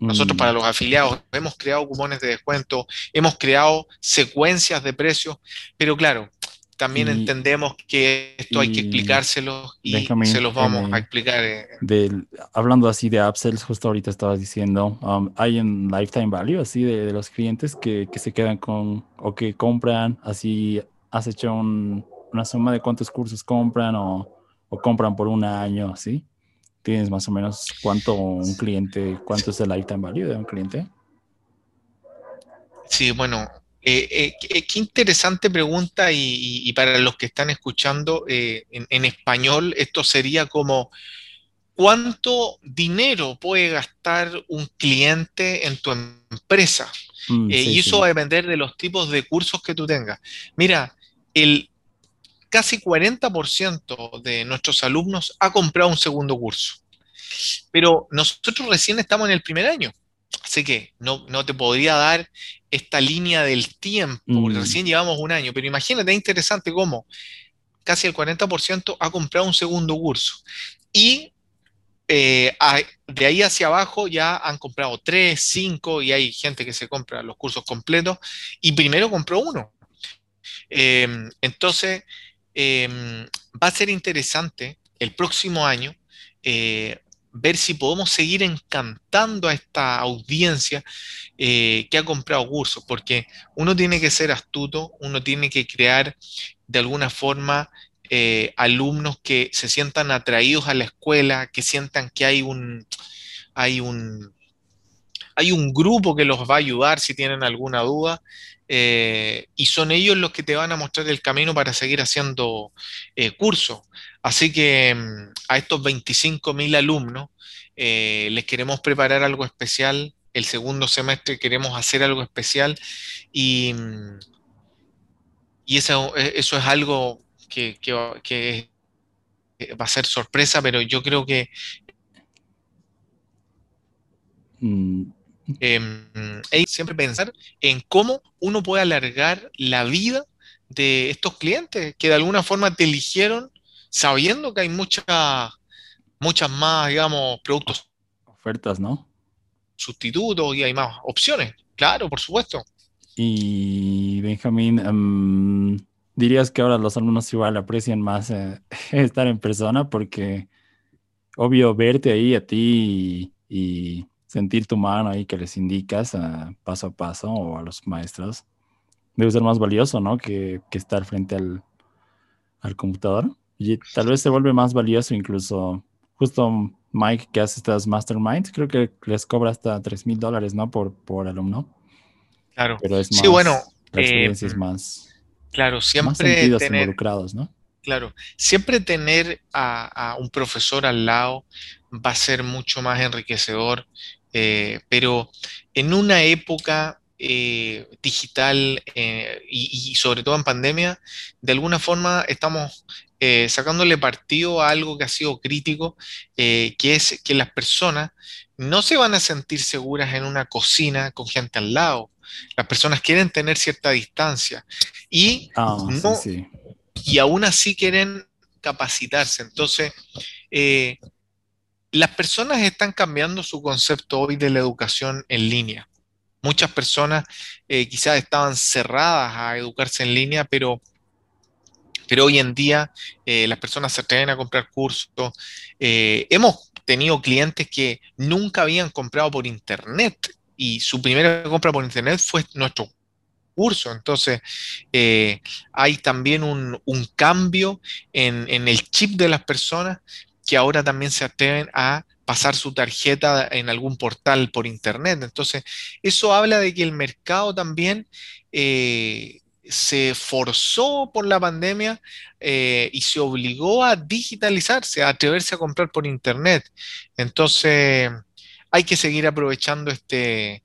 Speaker 2: Nosotros mm. para los afiliados hemos creado cupones de descuento, hemos creado secuencias de precios, pero claro, también entendemos que esto hay que explicárselo y se los vamos a explicar. Eh.
Speaker 1: hablando así de upsells, justo ahorita estabas diciendo, um, hay un lifetime value así de, los clientes que, se quedan con o que compran, así has hecho una suma de cuántos cursos compran o, o compran por un año, ¿sí? ¿Tienes más o menos cuánto un cliente, cuánto es el lifetime value de un cliente?
Speaker 2: Sí, bueno, eh, eh, qué interesante pregunta y, para los que están escuchando eh, en, español, esto sería como, ¿cuánto dinero puede gastar un cliente en tu empresa? Mm, y eso va a depender de los tipos de cursos que tú tengas. Mira, el casi 40% de nuestros alumnos ha comprado un segundo curso, pero nosotros recién estamos en el primer año. Así que no, no, te podría dar esta línea del tiempo, porque mm. recién llevamos un año, pero imagínate, es interesante cómo casi el 40% ha comprado un segundo curso. Y eh, de ahí hacia abajo ya han comprado tres, cinco, y hay gente que se compra los cursos completos, y primero compró uno. Em, entonces, em, va a ser interesante el próximo año eh, ver si podemos seguir encantando a esta audiencia eh, que ha comprado cursos, porque uno tiene que ser astuto, uno tiene que crear de alguna forma eh, alumnos que se sientan atraídos a la escuela, que sientan que hay un, hay un, hay un grupo que los va a ayudar si tienen alguna duda. Eh, y son ellos los que te van a mostrar el camino para seguir haciendo cursos. Así que mm, a estos 25.000 alumnos eh, les queremos preparar algo especial. El segundo semestre queremos hacer algo especial y, mm, eso, e, eso, es algo que, va a ser sorpresa, pero yo creo que mm. Em, siempre pensar en cómo uno puede alargar la vida de estos clientes que de alguna forma te eligieron sabiendo que hay muchas muchas más, digamos, productos.
Speaker 1: Ofertas, ¿no?
Speaker 2: Sustitutos y hay más opciones. Claro, por supuesto.
Speaker 1: Y Benjamín, em, dirías que ahora los alumnos igual aprecian más eh, estar en persona porque obvio verte ahí a ti y, sentir tu mano ahí que les indicas eh, paso a paso o a los maestros debe ser más valioso, ¿no? Que, que estar frente al, al computador. Y tal vez se vuelve más valioso incluso, justo Mike que hace estas masterminds, creo que les cobra hasta 3 mil dólares, ¿no? Por, por alumno.
Speaker 2: Claro.
Speaker 1: Pero es más, sí, bueno, la experiencia es eh, más.
Speaker 2: Claro, siempre. tener, involucrados, ¿no? Claro, siempre tener a, un profesor al lado va a ser mucho más enriquecedor, eh, pero en una época eh, digital y, y, sobre todo en pandemia, de alguna forma estamos eh, sacándole partido a algo que ha sido crítico, eh, que es que las personas no se van a sentir seguras en una cocina con gente al lado. Las personas quieren tener cierta distancia y, ah, y aún así quieren capacitarse. Entonces, eh, las personas están cambiando su concepto hoy de la educación en línea. Muchas personas quizás estaban cerradas a educarse en línea, pero pero hoy en día eh, las personas se atreven a comprar cursos. Eh, hemos tenido clientes que nunca habían comprado por internet y su primera compra por internet fue nuestro curso. Entonces, eh, hay también un, cambio en, el chip de las personas que ahora también se atreven a pasar su tarjeta en algún portal por internet. Entonces, eso habla de que el mercado también eh, se forzó por la pandemia eh, y se obligó a digitalizarse, a atreverse a comprar por internet. Entonces, hay que seguir aprovechando este,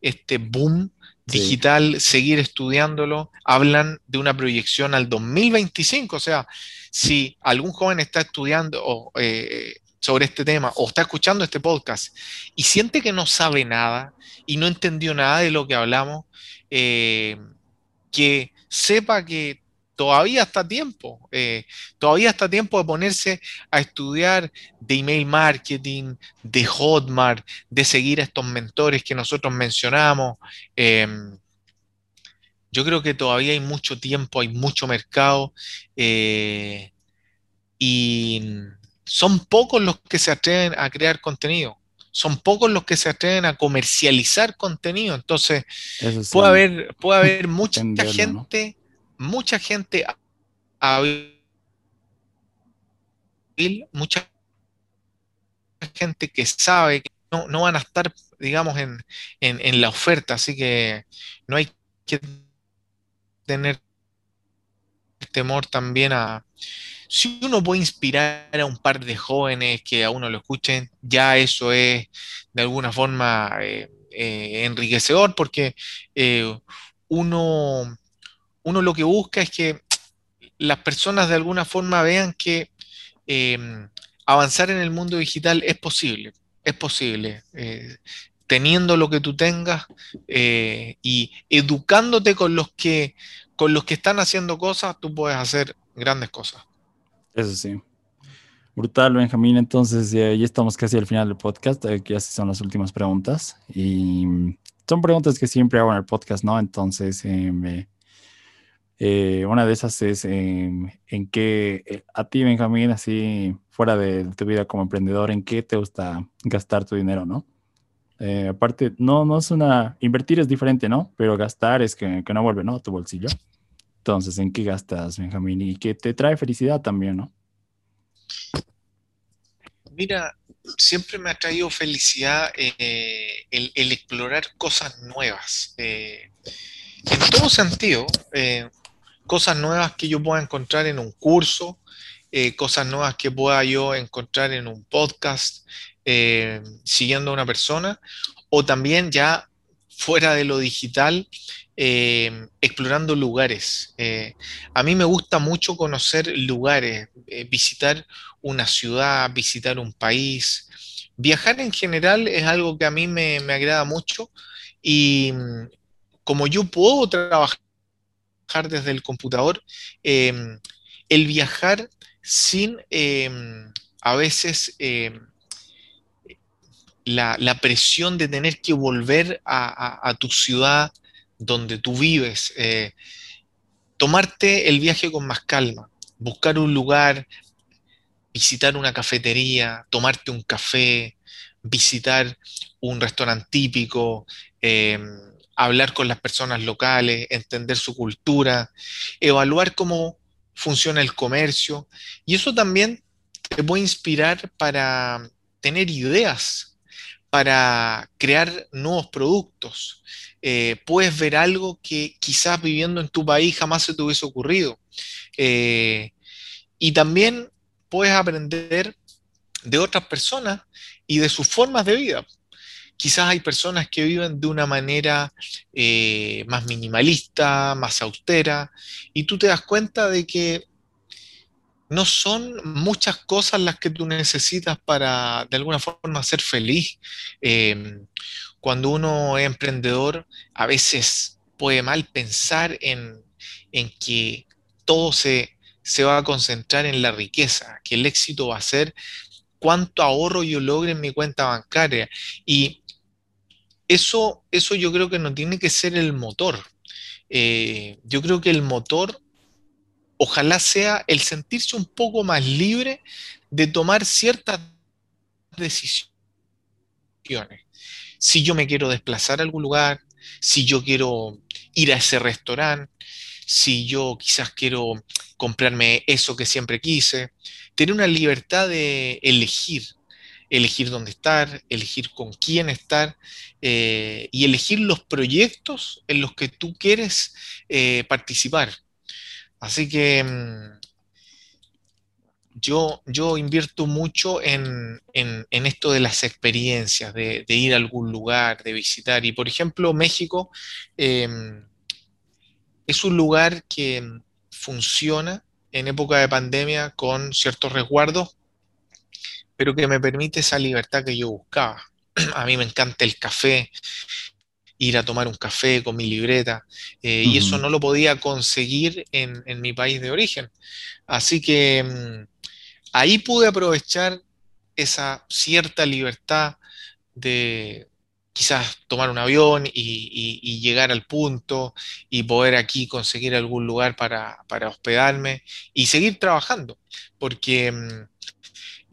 Speaker 2: este boom digital, seguir estudiándolo. Hablan de una proyección al 2025, o sea, si algún joven está estudiando eh, sobre este tema o está escuchando este podcast y siente que no sabe nada y no entendió nada de lo que hablamos, eh, que sepa que todavía está tiempo, eh, todavía está tiempo de ponerse a estudiar de email marketing, de Hotmart, de seguir a estos mentores que nosotros mencionamos. Em, yo creo que todavía hay mucho tiempo, hay mucho mercado eh, y son pocos los que se atreven a crear contenido. Son pocos los que se atreven a comercializar contenido. Entonces, puede, haber, puede haber mucha gente mucha gente mucha gente que sabe que no, van a estar, digamos, en, la oferta, así que no hay que tener temor también a... Si uno puede inspirar a un par de jóvenes que a uno lo escuchen, ya eso es de alguna forma eh, eh, enriquecedor porque eh, uno uno lo que busca es que las personas de alguna forma vean que em, avanzar en el mundo digital es posible, es posible. Eh, teniendo lo que tú tengas eh, y educándote con los que con los que están haciendo cosas, tú puedes hacer grandes cosas.
Speaker 3: Eso sí. Brutal, Benjamín. Entonces, ya estamos casi al final del podcast, eh, que ya son las últimas preguntas. Y son preguntas que siempre hago en el podcast, ¿no? Entonces, me, eh, una de esas es en qué, eh, a ti, Benjamín, así fuera de tu vida como emprendedor, ¿en qué te gusta gastar tu dinero, no? Eh, aparte, no, no es una, invertir es diferente, ¿no? Pero gastar es que, no vuelve, ¿no? Tu bolsillo. Entonces, ¿en qué gastas, Benjamín? Y que te trae felicidad también, ¿no?
Speaker 2: Mira, siempre me ha traído felicidad el, el, explorar cosas nuevas. en todo sentido, cosas nuevas que yo pueda encontrar en un curso, eh, cosas nuevas que pueda yo encontrar en un podcast eh, siguiendo a una persona, o también ya fuera de lo digital, eh, explorando lugares. a mí me gusta mucho conocer lugares, visitar una ciudad, visitar un país. Viajar en general es algo que a mí me, agrada mucho y mm, como yo puedo trabajar desde el computador, em, el viajar sin em, a veces em, la, presión de tener que volver a, tu ciudad donde tú vives, eh, tomarte el viaje con más calma, buscar un lugar, visitar una cafetería, tomarte un café, visitar un restaurante típico, hablar con las personas locales, entender su cultura, evaluar cómo funciona el comercio. Y eso también te puede inspirar para tener ideas, para crear nuevos productos. Eh, puedes ver algo que quizás viviendo en tu país jamás se te hubiese ocurrido. Eh, y también puedes aprender de otras personas y de sus formas de vida. Quizás hay personas que viven de una manera eh, más minimalista, más austera, y tú te das cuenta de que no son muchas cosas las que tú necesitas para de alguna forma ser feliz. Em, cuando uno es emprendedor, a veces puede mal pensar en, que todo se, se, va a concentrar en la riqueza, que el éxito va a ser cuánto ahorro yo logre en mi cuenta bancaria. Y eso, eso yo creo que no tiene que ser el motor. Eh, yo creo que el motor ojalá sea el sentirse un poco más libre de tomar ciertas decisiones. Si yo me quiero desplazar a algún lugar, si yo quiero ir a ese restaurante, si yo quizás quiero comprarme eso que siempre quise, tener una libertad de elegir. Elegir dónde estar, elegir con quién estar eh, y elegir los proyectos en los que tú quieres eh, participar. Así que mm, yo, yo invierto mucho en, esto de las experiencias, de, ir a algún lugar, de visitar. Y por ejemplo, México em, es un lugar que funciona en época de pandemia con ciertos resguardos, pero que me permite esa libertad que yo buscaba. A mí me encanta el café, ir a tomar un café con mi libreta, eh, y eso no lo podía conseguir en, en, mi país de origen. Así que mm, ahí pude aprovechar esa cierta libertad de quizás tomar un avión y, llegar al punto y poder aquí conseguir algún lugar para, hospedarme y seguir trabajando, porque mm,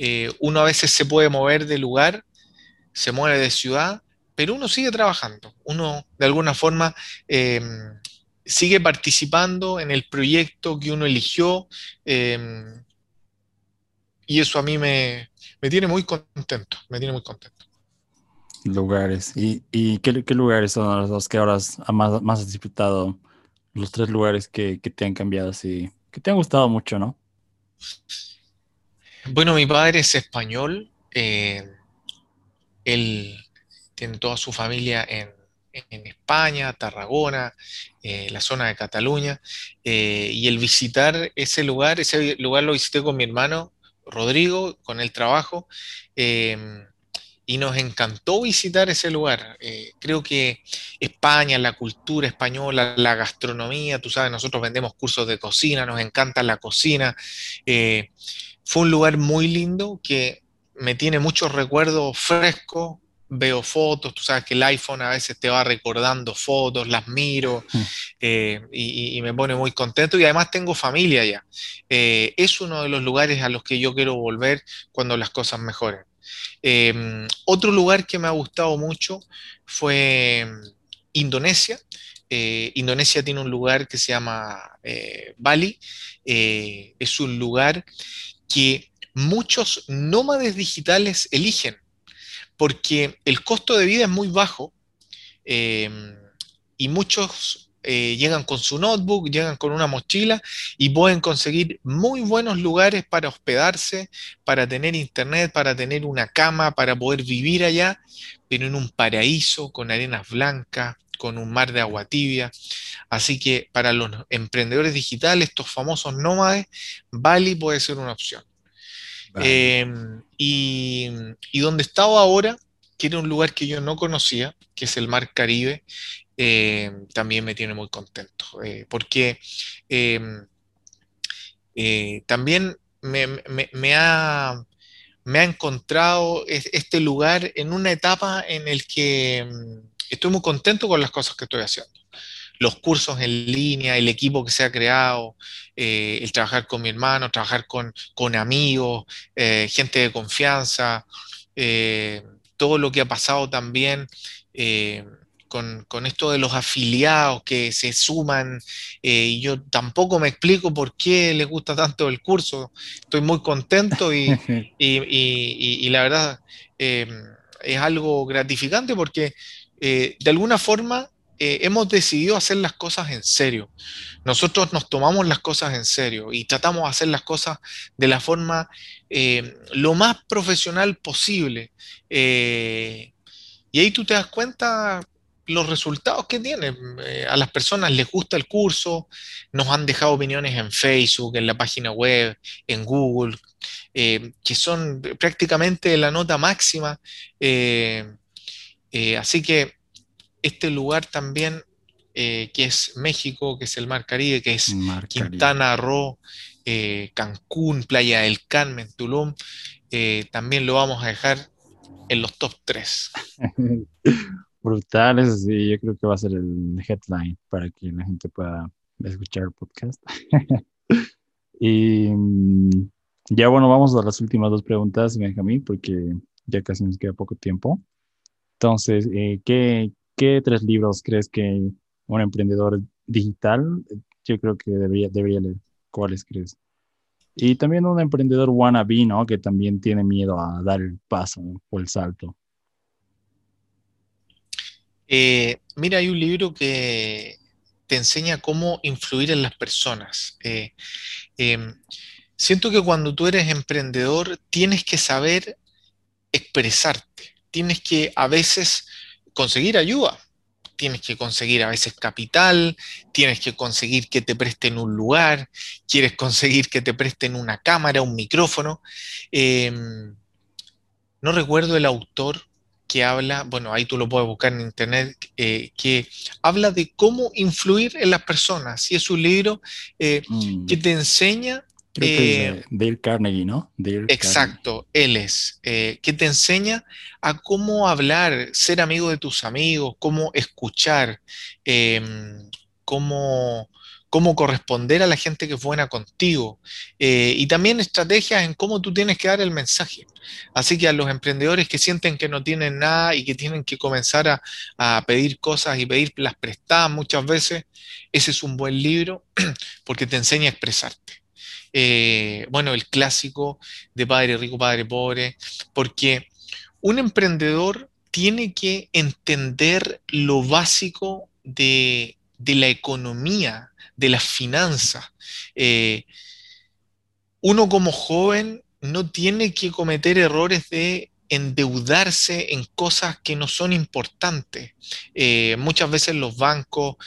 Speaker 2: eh, uno a veces se puede mover de lugar, se mueve de ciudad, pero uno sigue trabajando, uno de alguna forma em, sigue participando en el proyecto que uno eligió. Em, y eso a mí me, tiene muy contento, me tiene muy contento.
Speaker 3: Lugares. ¿Y, qué, lugares son los que ahora más, más has disfrutado? Los tres lugares que, te han cambiado así, que te han gustado mucho, ¿no?
Speaker 2: Bueno, mi padre es español. Eh, él tiene toda su familia en, España, Tarragona, eh, la zona de Cataluña. Eh, y el visitar ese lugar, ese lugar lo visité con mi hermano Rodrigo, con el trabajo, em, y nos encantó visitar ese lugar. Creo que España, la cultura española, la gastronomía, tú sabes, nosotros vendemos cursos de cocina, nos encanta la cocina. Eh, fue un lugar muy lindo que me tiene muchos recuerdos frescos, veo fotos, tú sabes que el iPhone a veces te va recordando fotos, las miro mm. eh, y, me pone muy contento y además tengo familia allá. Eh, es uno de los lugares a los que yo quiero volver cuando las cosas mejoren. Em, otro lugar que me ha gustado mucho fue Indonesia. Eh, Indonesia tiene un lugar que se llama Bali. es un lugar que muchos nómades digitales eligen porque el costo de vida es muy bajo em, y muchos eh, llegan con su notebook, llegan con una mochila y pueden conseguir muy buenos lugares para hospedarse, para tener internet, para tener una cama, para poder vivir allá, pero en un paraíso con arenas blancas, con un mar de agua tibia. Así que para los emprendedores digitales, estos famosos nómades, Bali puede ser una opción. Em, y, donde estaba ahora, que era un lugar que yo no conocía, que es el Mar Caribe, em, también me tiene muy contento, eh, porque em, eh, también me, ha, me ha encontrado este lugar en una etapa en el que estoy muy contento con las cosas que estoy haciendo. Los cursos en línea, el equipo que se ha creado, eh, el trabajar con mi hermano, trabajar con, amigos, eh, gente de confianza, eh, todo lo que ha pasado también con, esto de los afiliados que se suman, y yo tampoco me explico por qué les gusta tanto el curso, estoy muy contento y, y la verdad es algo gratificante porque de alguna forma eh, hemos decidido hacer las cosas en serio. Nosotros nos tomamos las cosas en serio y tratamos de hacer las cosas de la forma eh, lo más profesional posible. Eh, y ahí tú te das cuenta los resultados que tiene. a las personas les gusta el curso, nos han dejado opiniones en Facebook, en la página web, en Google, que son prácticamente la nota máxima. Así que este lugar también, eh, que es México, que es el Mar Caribe, que es Quintana Roo, eh, Cancún, Playa del Carmen, Tulum, eh, también lo vamos a dejar en los top 3.
Speaker 3: Brutales, sí, yo creo que va a ser el headline para que la gente pueda escuchar el podcast. y mm, ya bueno, vamos a las últimas dos preguntas, Benjamín, porque ya casi nos queda poco tiempo. Entonces, ¿qué, ¿qué tres libros crees que un emprendedor digital, yo creo que debería, debería leer? ¿Cuáles crees? Y también un emprendedor wannabe, ¿no? Que también tiene miedo a dar el paso o el salto.
Speaker 2: Eh, mira, hay un libro que te enseña cómo influir en las personas. Eh, em, siento que cuando tú eres emprendedor tienes que saber expresarte, tienes que a veces conseguir ayuda, tienes que conseguir a veces capital, tienes que conseguir que te presten un lugar, quieres conseguir que te presten una cámara, un micrófono. Em, no recuerdo el autor que habla, bueno, ahí tú lo puedes buscar en internet, eh, que habla de cómo influir en las personas. Y es un libro eh, mm. que te enseña
Speaker 3: Creo que es eh, Dale Carnegie, ¿no?
Speaker 2: exacto, él es, eh, que te enseña a cómo hablar, ser amigo de tus amigos, cómo escuchar, em, cómo, cómo, corresponder a la gente que es buena contigo eh, y también estrategias en cómo tú tienes que dar el mensaje. Así que a los emprendedores que sienten que no tienen nada y que tienen que comenzar a, a pedir cosas y pedirlas prestadas muchas veces, ese es un buen libro porque te enseña a expresarte. Eh, bueno, el clásico de padre rico, padre pobre, porque un emprendedor tiene que entender lo básico de, la economía, de las finanzas. Eh, uno como joven no tiene que cometer errores de endeudarse en cosas que no son importantes. Eh, muchas veces los bancos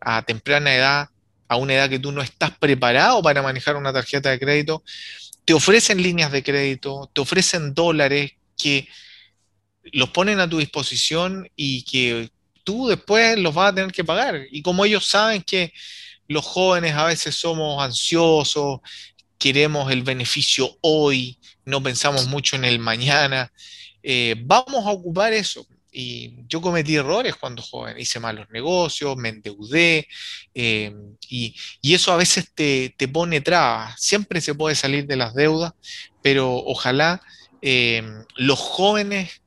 Speaker 2: a temprana edad a una edad que tú no estás preparado para manejar una tarjeta de crédito, te ofrecen líneas de crédito, te ofrecen dólares que los ponen a tu disposición y que tú después los vas a tener que pagar. Y como ellos saben que los jóvenes a veces somos ansiosos, queremos el beneficio hoy, no pensamos mucho en el mañana, eh, vamos a ocupar eso. Y yo cometí errores cuando joven, hice malos negocios, me endeudé, eh, y, eso a veces te, pone trabas. Siempre se puede salir de las deudas, pero ojalá eh, los jóvenes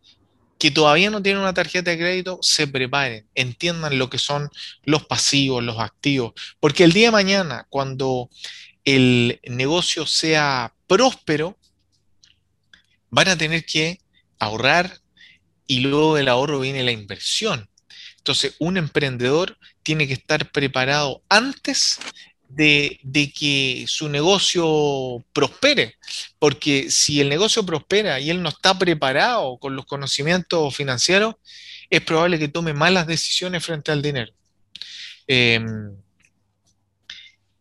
Speaker 2: que todavía no tienen una tarjeta de crédito se preparen, entiendan lo que son los pasivos, los activos, porque el día de mañana, cuando el negocio sea próspero, van a tener que ahorrar, y luego del ahorro viene la inversión. Entonces, un emprendedor tiene que estar preparado antes de, que su negocio prospere, porque si el negocio prospera y él no está preparado con los conocimientos financieros, es probable que tome malas decisiones frente al dinero. Em,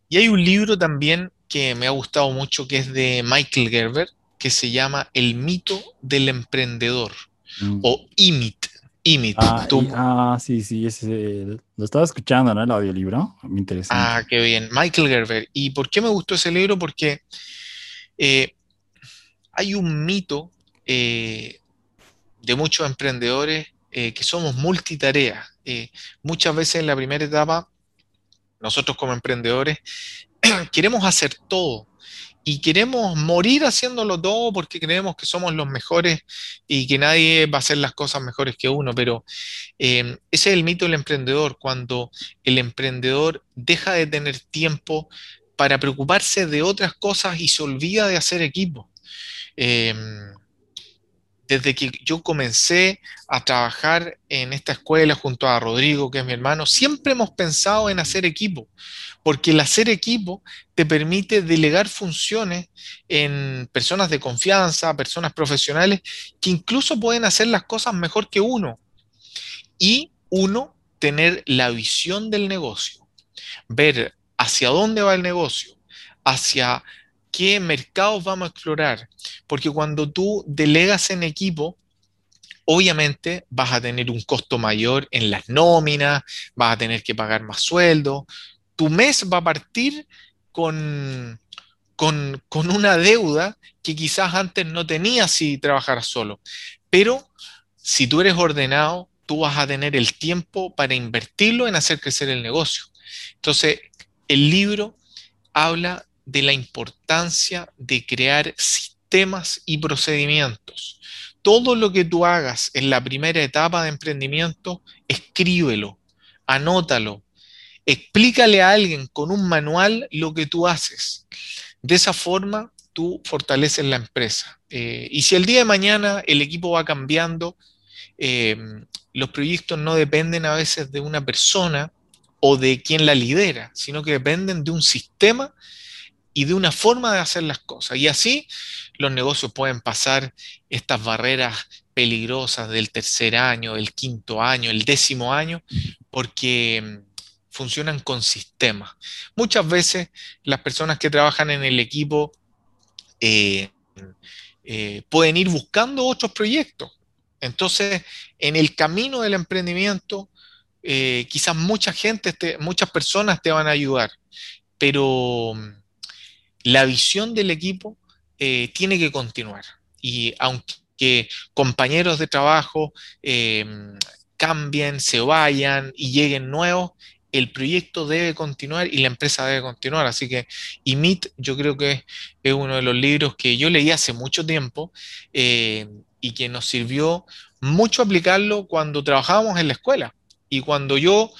Speaker 2: y hay un libro también que me ha gustado mucho, que es de Michael Gerber, que se llama El mito del emprendedor. Mm. o Imit. Imit.
Speaker 3: Ah, ah sí, sí, lo estaba escuchando, ¿no? El audiolibro. Me interesa.
Speaker 2: Ah, qué bien. Michael Gerber. ¿Y por qué me gustó ese libro? Porque eh, hay un mito eh, de muchos emprendedores eh, que somos multitareas. muchas veces en la primera etapa, nosotros como emprendedores queremos hacer todo y queremos morir haciéndolo todo porque creemos que somos los mejores y que nadie va a hacer las cosas mejores que uno, pero eh, ese es el mito del emprendedor, cuando el emprendedor deja de tener tiempo para preocuparse de otras cosas y se olvida de hacer equipo. Em, desde que yo comencé a trabajar en esta escuela junto a Rodrigo, que es mi hermano, siempre hemos pensado en hacer equipo porque el hacer equipo te permite delegar funciones en personas de confianza, personas profesionales, que incluso pueden hacer las cosas mejor que uno. Y uno, tener la visión del negocio, ver hacia dónde va el negocio, hacia qué mercados vamos a explorar, porque cuando tú delegas en equipo, obviamente vas a tener un costo mayor en las nóminas, vas a tener que pagar más sueldo, tu mes va a partir con, con, una deuda que quizás antes no tenías si trabajaras solo. Pero si tú eres ordenado, tú vas a tener el tiempo para invertirlo en hacer crecer el negocio. Entonces, el libro habla de la importancia de crear sistemas y procedimientos. Todo lo que tú hagas en la primera etapa de emprendimiento, escríbelo, anótalo, explícale a alguien con un manual lo que tú haces. De esa forma, tú fortaleces la empresa. Eh, y si el día de mañana el equipo va cambiando, em, los proyectos no dependen a veces de una persona o de quien la lidera, sino que dependen de un sistema y de una forma de hacer las cosas. Y así los negocios pueden pasar estas barreras peligrosas del tercer año, del quinto año, el décimo año, porque mm, funcionan con sistemas. Muchas veces las personas que trabajan en el equipo eh, eh, pueden ir buscando otros proyectos. Entonces, en el camino del emprendimiento, eh, quizás mucha gente, muchas personas te van a ayudar, pero mm, la visión del equipo eh, tiene que continuar. Y aunque compañeros de trabajo em, cambien, se vayan y lleguen nuevos, el proyecto debe continuar y la empresa debe continuar. Así que IMIT yo creo que es uno de los libros que yo leí hace mucho tiempo eh, y que nos sirvió mucho aplicarlo cuando trabajábamos en la escuela y cuando yo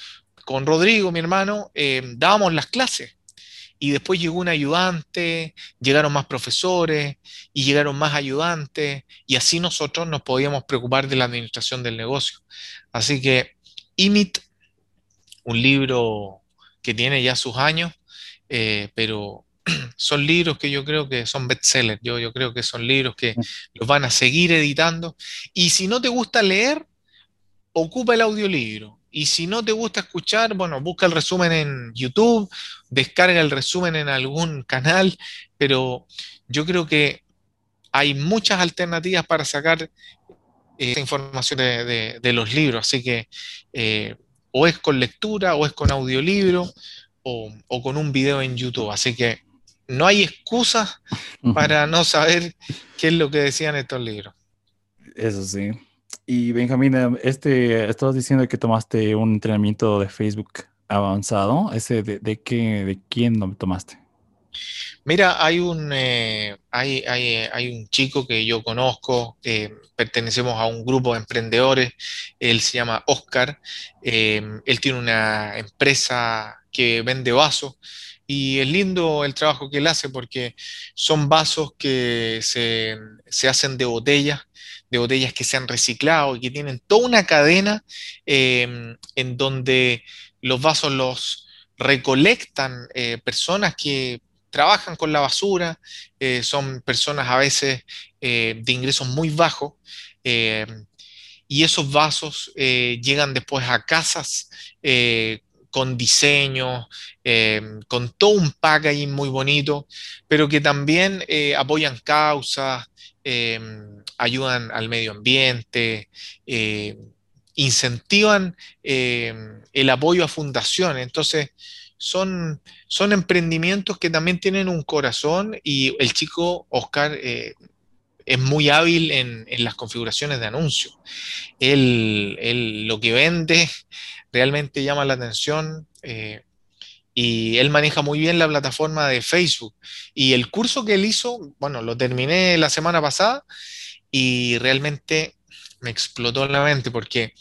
Speaker 2: con Rodrigo, mi hermano, em, dábamos las clases y después llegó un ayudante, llegaron más profesores y llegaron más ayudantes y así nosotros nos podíamos preocupar de la administración del negocio. Así que IMIT, un libro que tiene ya sus años, eh, pero son libros que yo creo que son bestsellers, yo, yo creo que son libros que los van a seguir editando. Y si no te gusta leer, ocupa el audiolibro y si no te gusta escuchar, bueno, busca el resumen en YouTube, descarga el resumen en algún canal, pero yo creo que hay muchas alternativas para sacar eh, esta información de, los libros, así que eh, o es con lectura, o es con audiolibro, o, o con un video en YouTube, así que no hay excusa para no saber qué es lo que decían estos libros.
Speaker 3: Eso sí. Y Benjamín, em, este, estabas diciendo que tomaste un entrenamiento de Facebook avanzado. ¿Ese de, qué, de quién lo tomaste?
Speaker 2: Mira, hay un, eh, hay, hay, un chico que yo conozco, pertenecemos a un grupo de emprendedores, él se llama Oscar, em, él tiene una empresa que vende vasos y es lindo el trabajo que él hace porque son vasos que se, se hacen de botellas de botellas que se han reciclado y que tienen toda una cadena em, en donde los vasos los recolectan eh, personas que trabajan con la basura, eh, son personas a veces eh, de ingresos muy bajos, em, y esos vasos llegan después a casas con diseño, em, con todo un packaging muy bonito, pero que también apoyan causas, ayudan al medio ambiente, eh, incentivan em, el apoyo a fundaciones. Entonces, son, son emprendimientos que también tienen un corazón y el chico Oscar eh, es muy hábil en, las configuraciones de anuncios. Él, lo que vende realmente llama la atención. Eh, y él maneja muy bien la plataforma de Facebook. Y el curso que él hizo, bueno, lo terminé la semana pasada y realmente me explotó la mente porque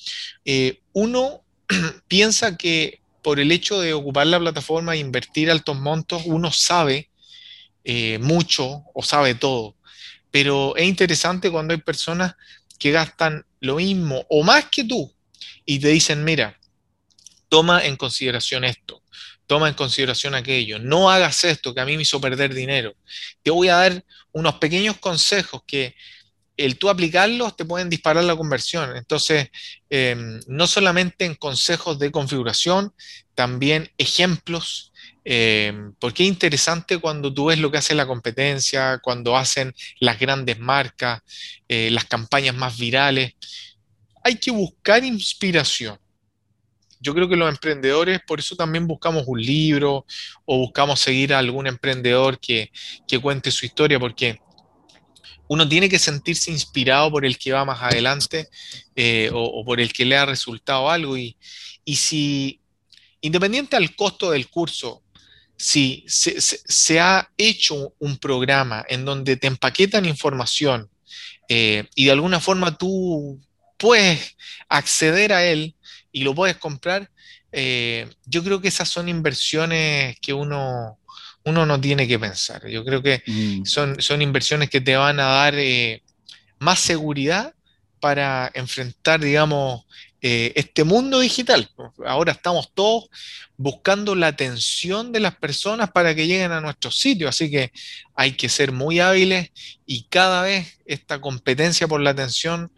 Speaker 2: eh, uno piensa que por el hecho de ocupar la plataforma e invertir altos montos, uno sabe eh, mucho o sabe todo. Pero es interesante cuando hay personas que gastan lo mismo o más que tú y te dicen, mira, toma en consideración esto toma en consideración aquello, no hagas esto que a mí me hizo perder dinero. Te voy a dar unos pequeños consejos que el tú aplicarlos te pueden disparar la conversión. Entonces, em, no solamente en consejos de configuración, también ejemplos, em, porque es interesante cuando tú ves lo que hace la competencia, cuando hacen las grandes marcas, eh, las campañas más virales. Hay que buscar inspiración yo creo que los emprendedores, por eso también buscamos un libro o buscamos seguir a algún emprendedor que, cuente su historia, porque uno tiene que sentirse inspirado por el que va más adelante eh, o, por el que le ha resultado algo. Y, si, independiente al costo del curso, si se, ha hecho un programa en donde te empaquetan información eh, y de alguna forma tú puedes acceder a él, y lo puedes comprar, eh, yo creo que esas son inversiones que uno, uno no tiene que pensar. Yo creo que mm. son, son inversiones que te van a dar eh, más seguridad para enfrentar, digamos, eh, este mundo digital. Ahora estamos todos buscando la atención de las personas para que lleguen a nuestro sitio, así que hay que ser muy hábiles y cada vez esta competencia por la atención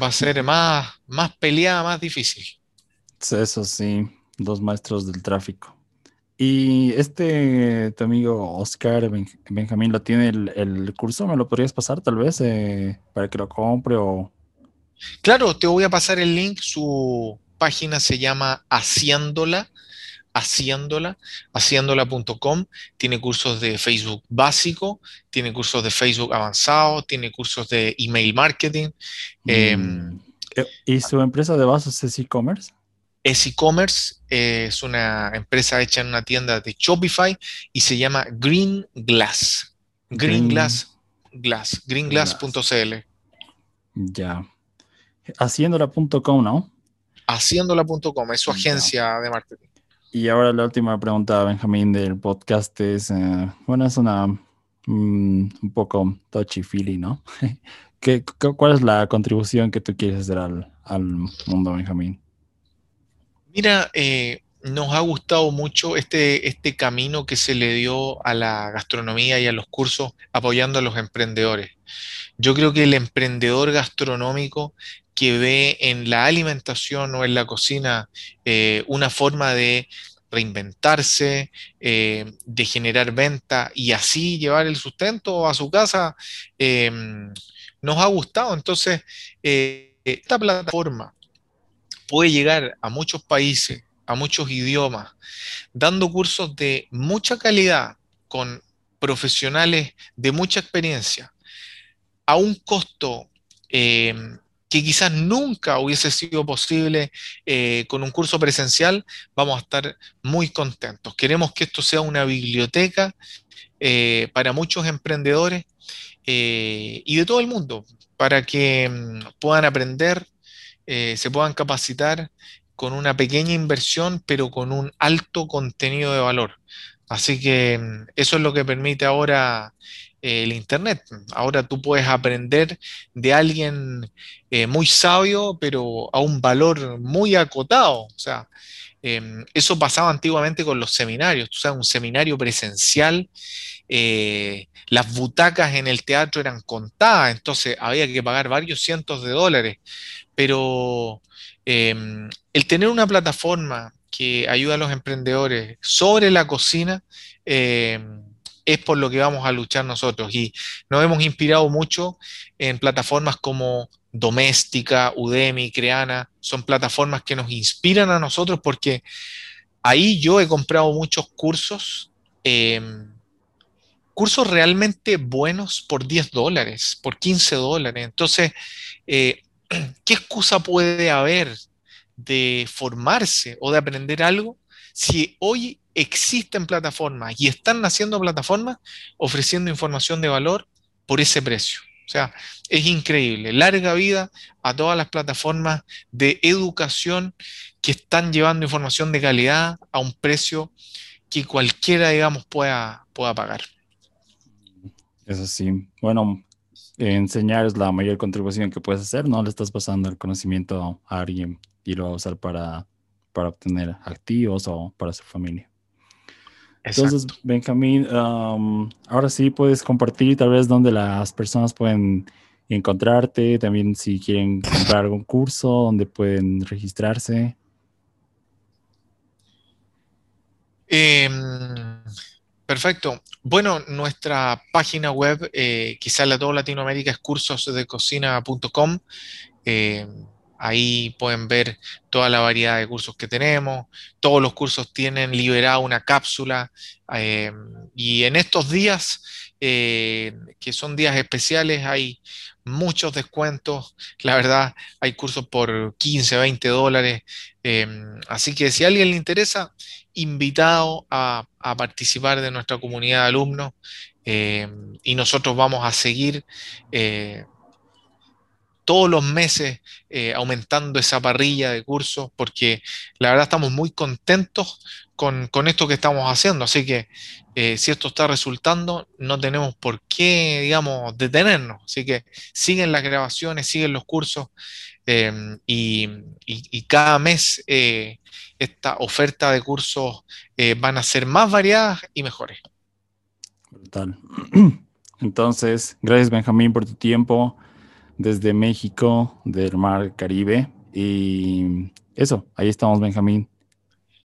Speaker 2: va a ser más, más peleada, más difícil.
Speaker 1: Eso sí, dos maestros del tráfico. Y este, tu amigo Oscar Benjamín, ¿lo tiene el, curso? ¿Me lo podrías pasar tal vez eh, para que lo compre o
Speaker 2: Claro, te voy a pasar el link. Su página se llama Haciéndola, haciéndola, haciéndola.com. Tiene cursos de Facebook básico, tiene cursos de Facebook avanzado, tiene cursos de email marketing. Em,
Speaker 1: mm. ¿Y su empresa de bases es e-commerce?
Speaker 2: Es e-commerce, es una empresa hecha en una tienda de Shopify y se llama Green Glass. Green, Glass, Glass, greenglass.cl.
Speaker 1: Ya. Haciéndola.com, ¿no?
Speaker 2: Haciéndola.com, es su agencia de marketing.
Speaker 1: Y ahora la última pregunta, Benjamín, del podcast es, eh, bueno, es una mm, un poco touchy-feely, ¿no? ¿Qué, cuál es la contribución que tú quieres hacer al, al mundo, Benjamín?
Speaker 2: Mira, eh, nos ha gustado mucho este, este camino que se le dio a la gastronomía y a los cursos apoyando a los emprendedores. Yo creo que el emprendedor gastronómico que ve en la alimentación o en la cocina eh, una forma de reinventarse, eh, de generar venta y así llevar el sustento a su casa, nos ha gustado. Entonces, esta plataforma puede llegar a muchos países, a muchos idiomas, dando cursos de mucha calidad con profesionales de mucha experiencia, a un costo em, que quizás nunca hubiese sido posible eh, con un curso presencial, vamos a estar muy contentos. Queremos que esto sea una biblioteca eh, para muchos emprendedores eh, y de todo el mundo, para que mm, puedan aprender, se puedan capacitar con una pequeña inversión, pero con un alto contenido de valor. Así que mm, eso es lo que permite ahora el Internet. Ahora tú puedes aprender de alguien eh, muy sabio, pero a un valor muy acotado. O sea, em, eso pasaba antiguamente con los seminarios. Tú sabes, un seminario presencial, eh, las butacas en el teatro eran contadas, entonces había que pagar varios cientos de dólares. Pero em, el tener una plataforma que ayuda a los emprendedores sobre la cocina, em, es por lo que vamos a luchar nosotros. Y nos hemos inspirado mucho en plataformas como Doméstica, Udemy, Creana. Son plataformas que nos inspiran a nosotros porque ahí yo he comprado muchos cursos, em, cursos realmente buenos por 10 dólares, por 15 dólares. Entonces, eh, ¿qué excusa puede haber de formarse o de aprender algo si hoy existen plataformas y están naciendo plataformas ofreciendo información de valor por ese precio. O sea, es increíble. Larga vida a todas las plataformas de educación que están llevando información de calidad a un precio que cualquiera, digamos, pueda, pueda pagar.
Speaker 1: Eso sí. Bueno, enseñar es la mayor contribución que puedes hacer, ¿no? Le estás pasando el conocimiento a alguien y lo va a usar para, para obtener activos o para su familia. Entonces, Benjamín, ahora sí puedes compartir tal vez donde las personas pueden encontrarte, también si quieren comprar algún curso, donde pueden registrarse.
Speaker 2: Em, perfecto. Bueno, nuestra página web, eh, quizá la toda Latinoamérica, es cursosdecocina.com. Eh, Ahí pueden ver toda la variedad de cursos que tenemos. Todos los cursos tienen liberada una cápsula. Eh, y en estos días, eh, que son días especiales, hay muchos descuentos. La verdad, hay cursos por 15, 20 dólares. Eh, así que si a alguien le interesa, invitado a, participar de nuestra comunidad de alumnos. y nosotros vamos a seguir todos los meses eh, aumentando esa parrilla de cursos, porque la verdad estamos muy contentos con, esto que estamos haciendo. Así que eh, si esto está resultando, no tenemos por qué, digamos, detenernos. Así que siguen las grabaciones, siguen los cursos em, y, cada mes esta oferta de cursos van a ser más variadas y mejores.
Speaker 1: Brutal. Entonces, gracias Benjamín por tu tiempo desde México, del Mar Caribe. Y eso, ahí estamos Benjamín.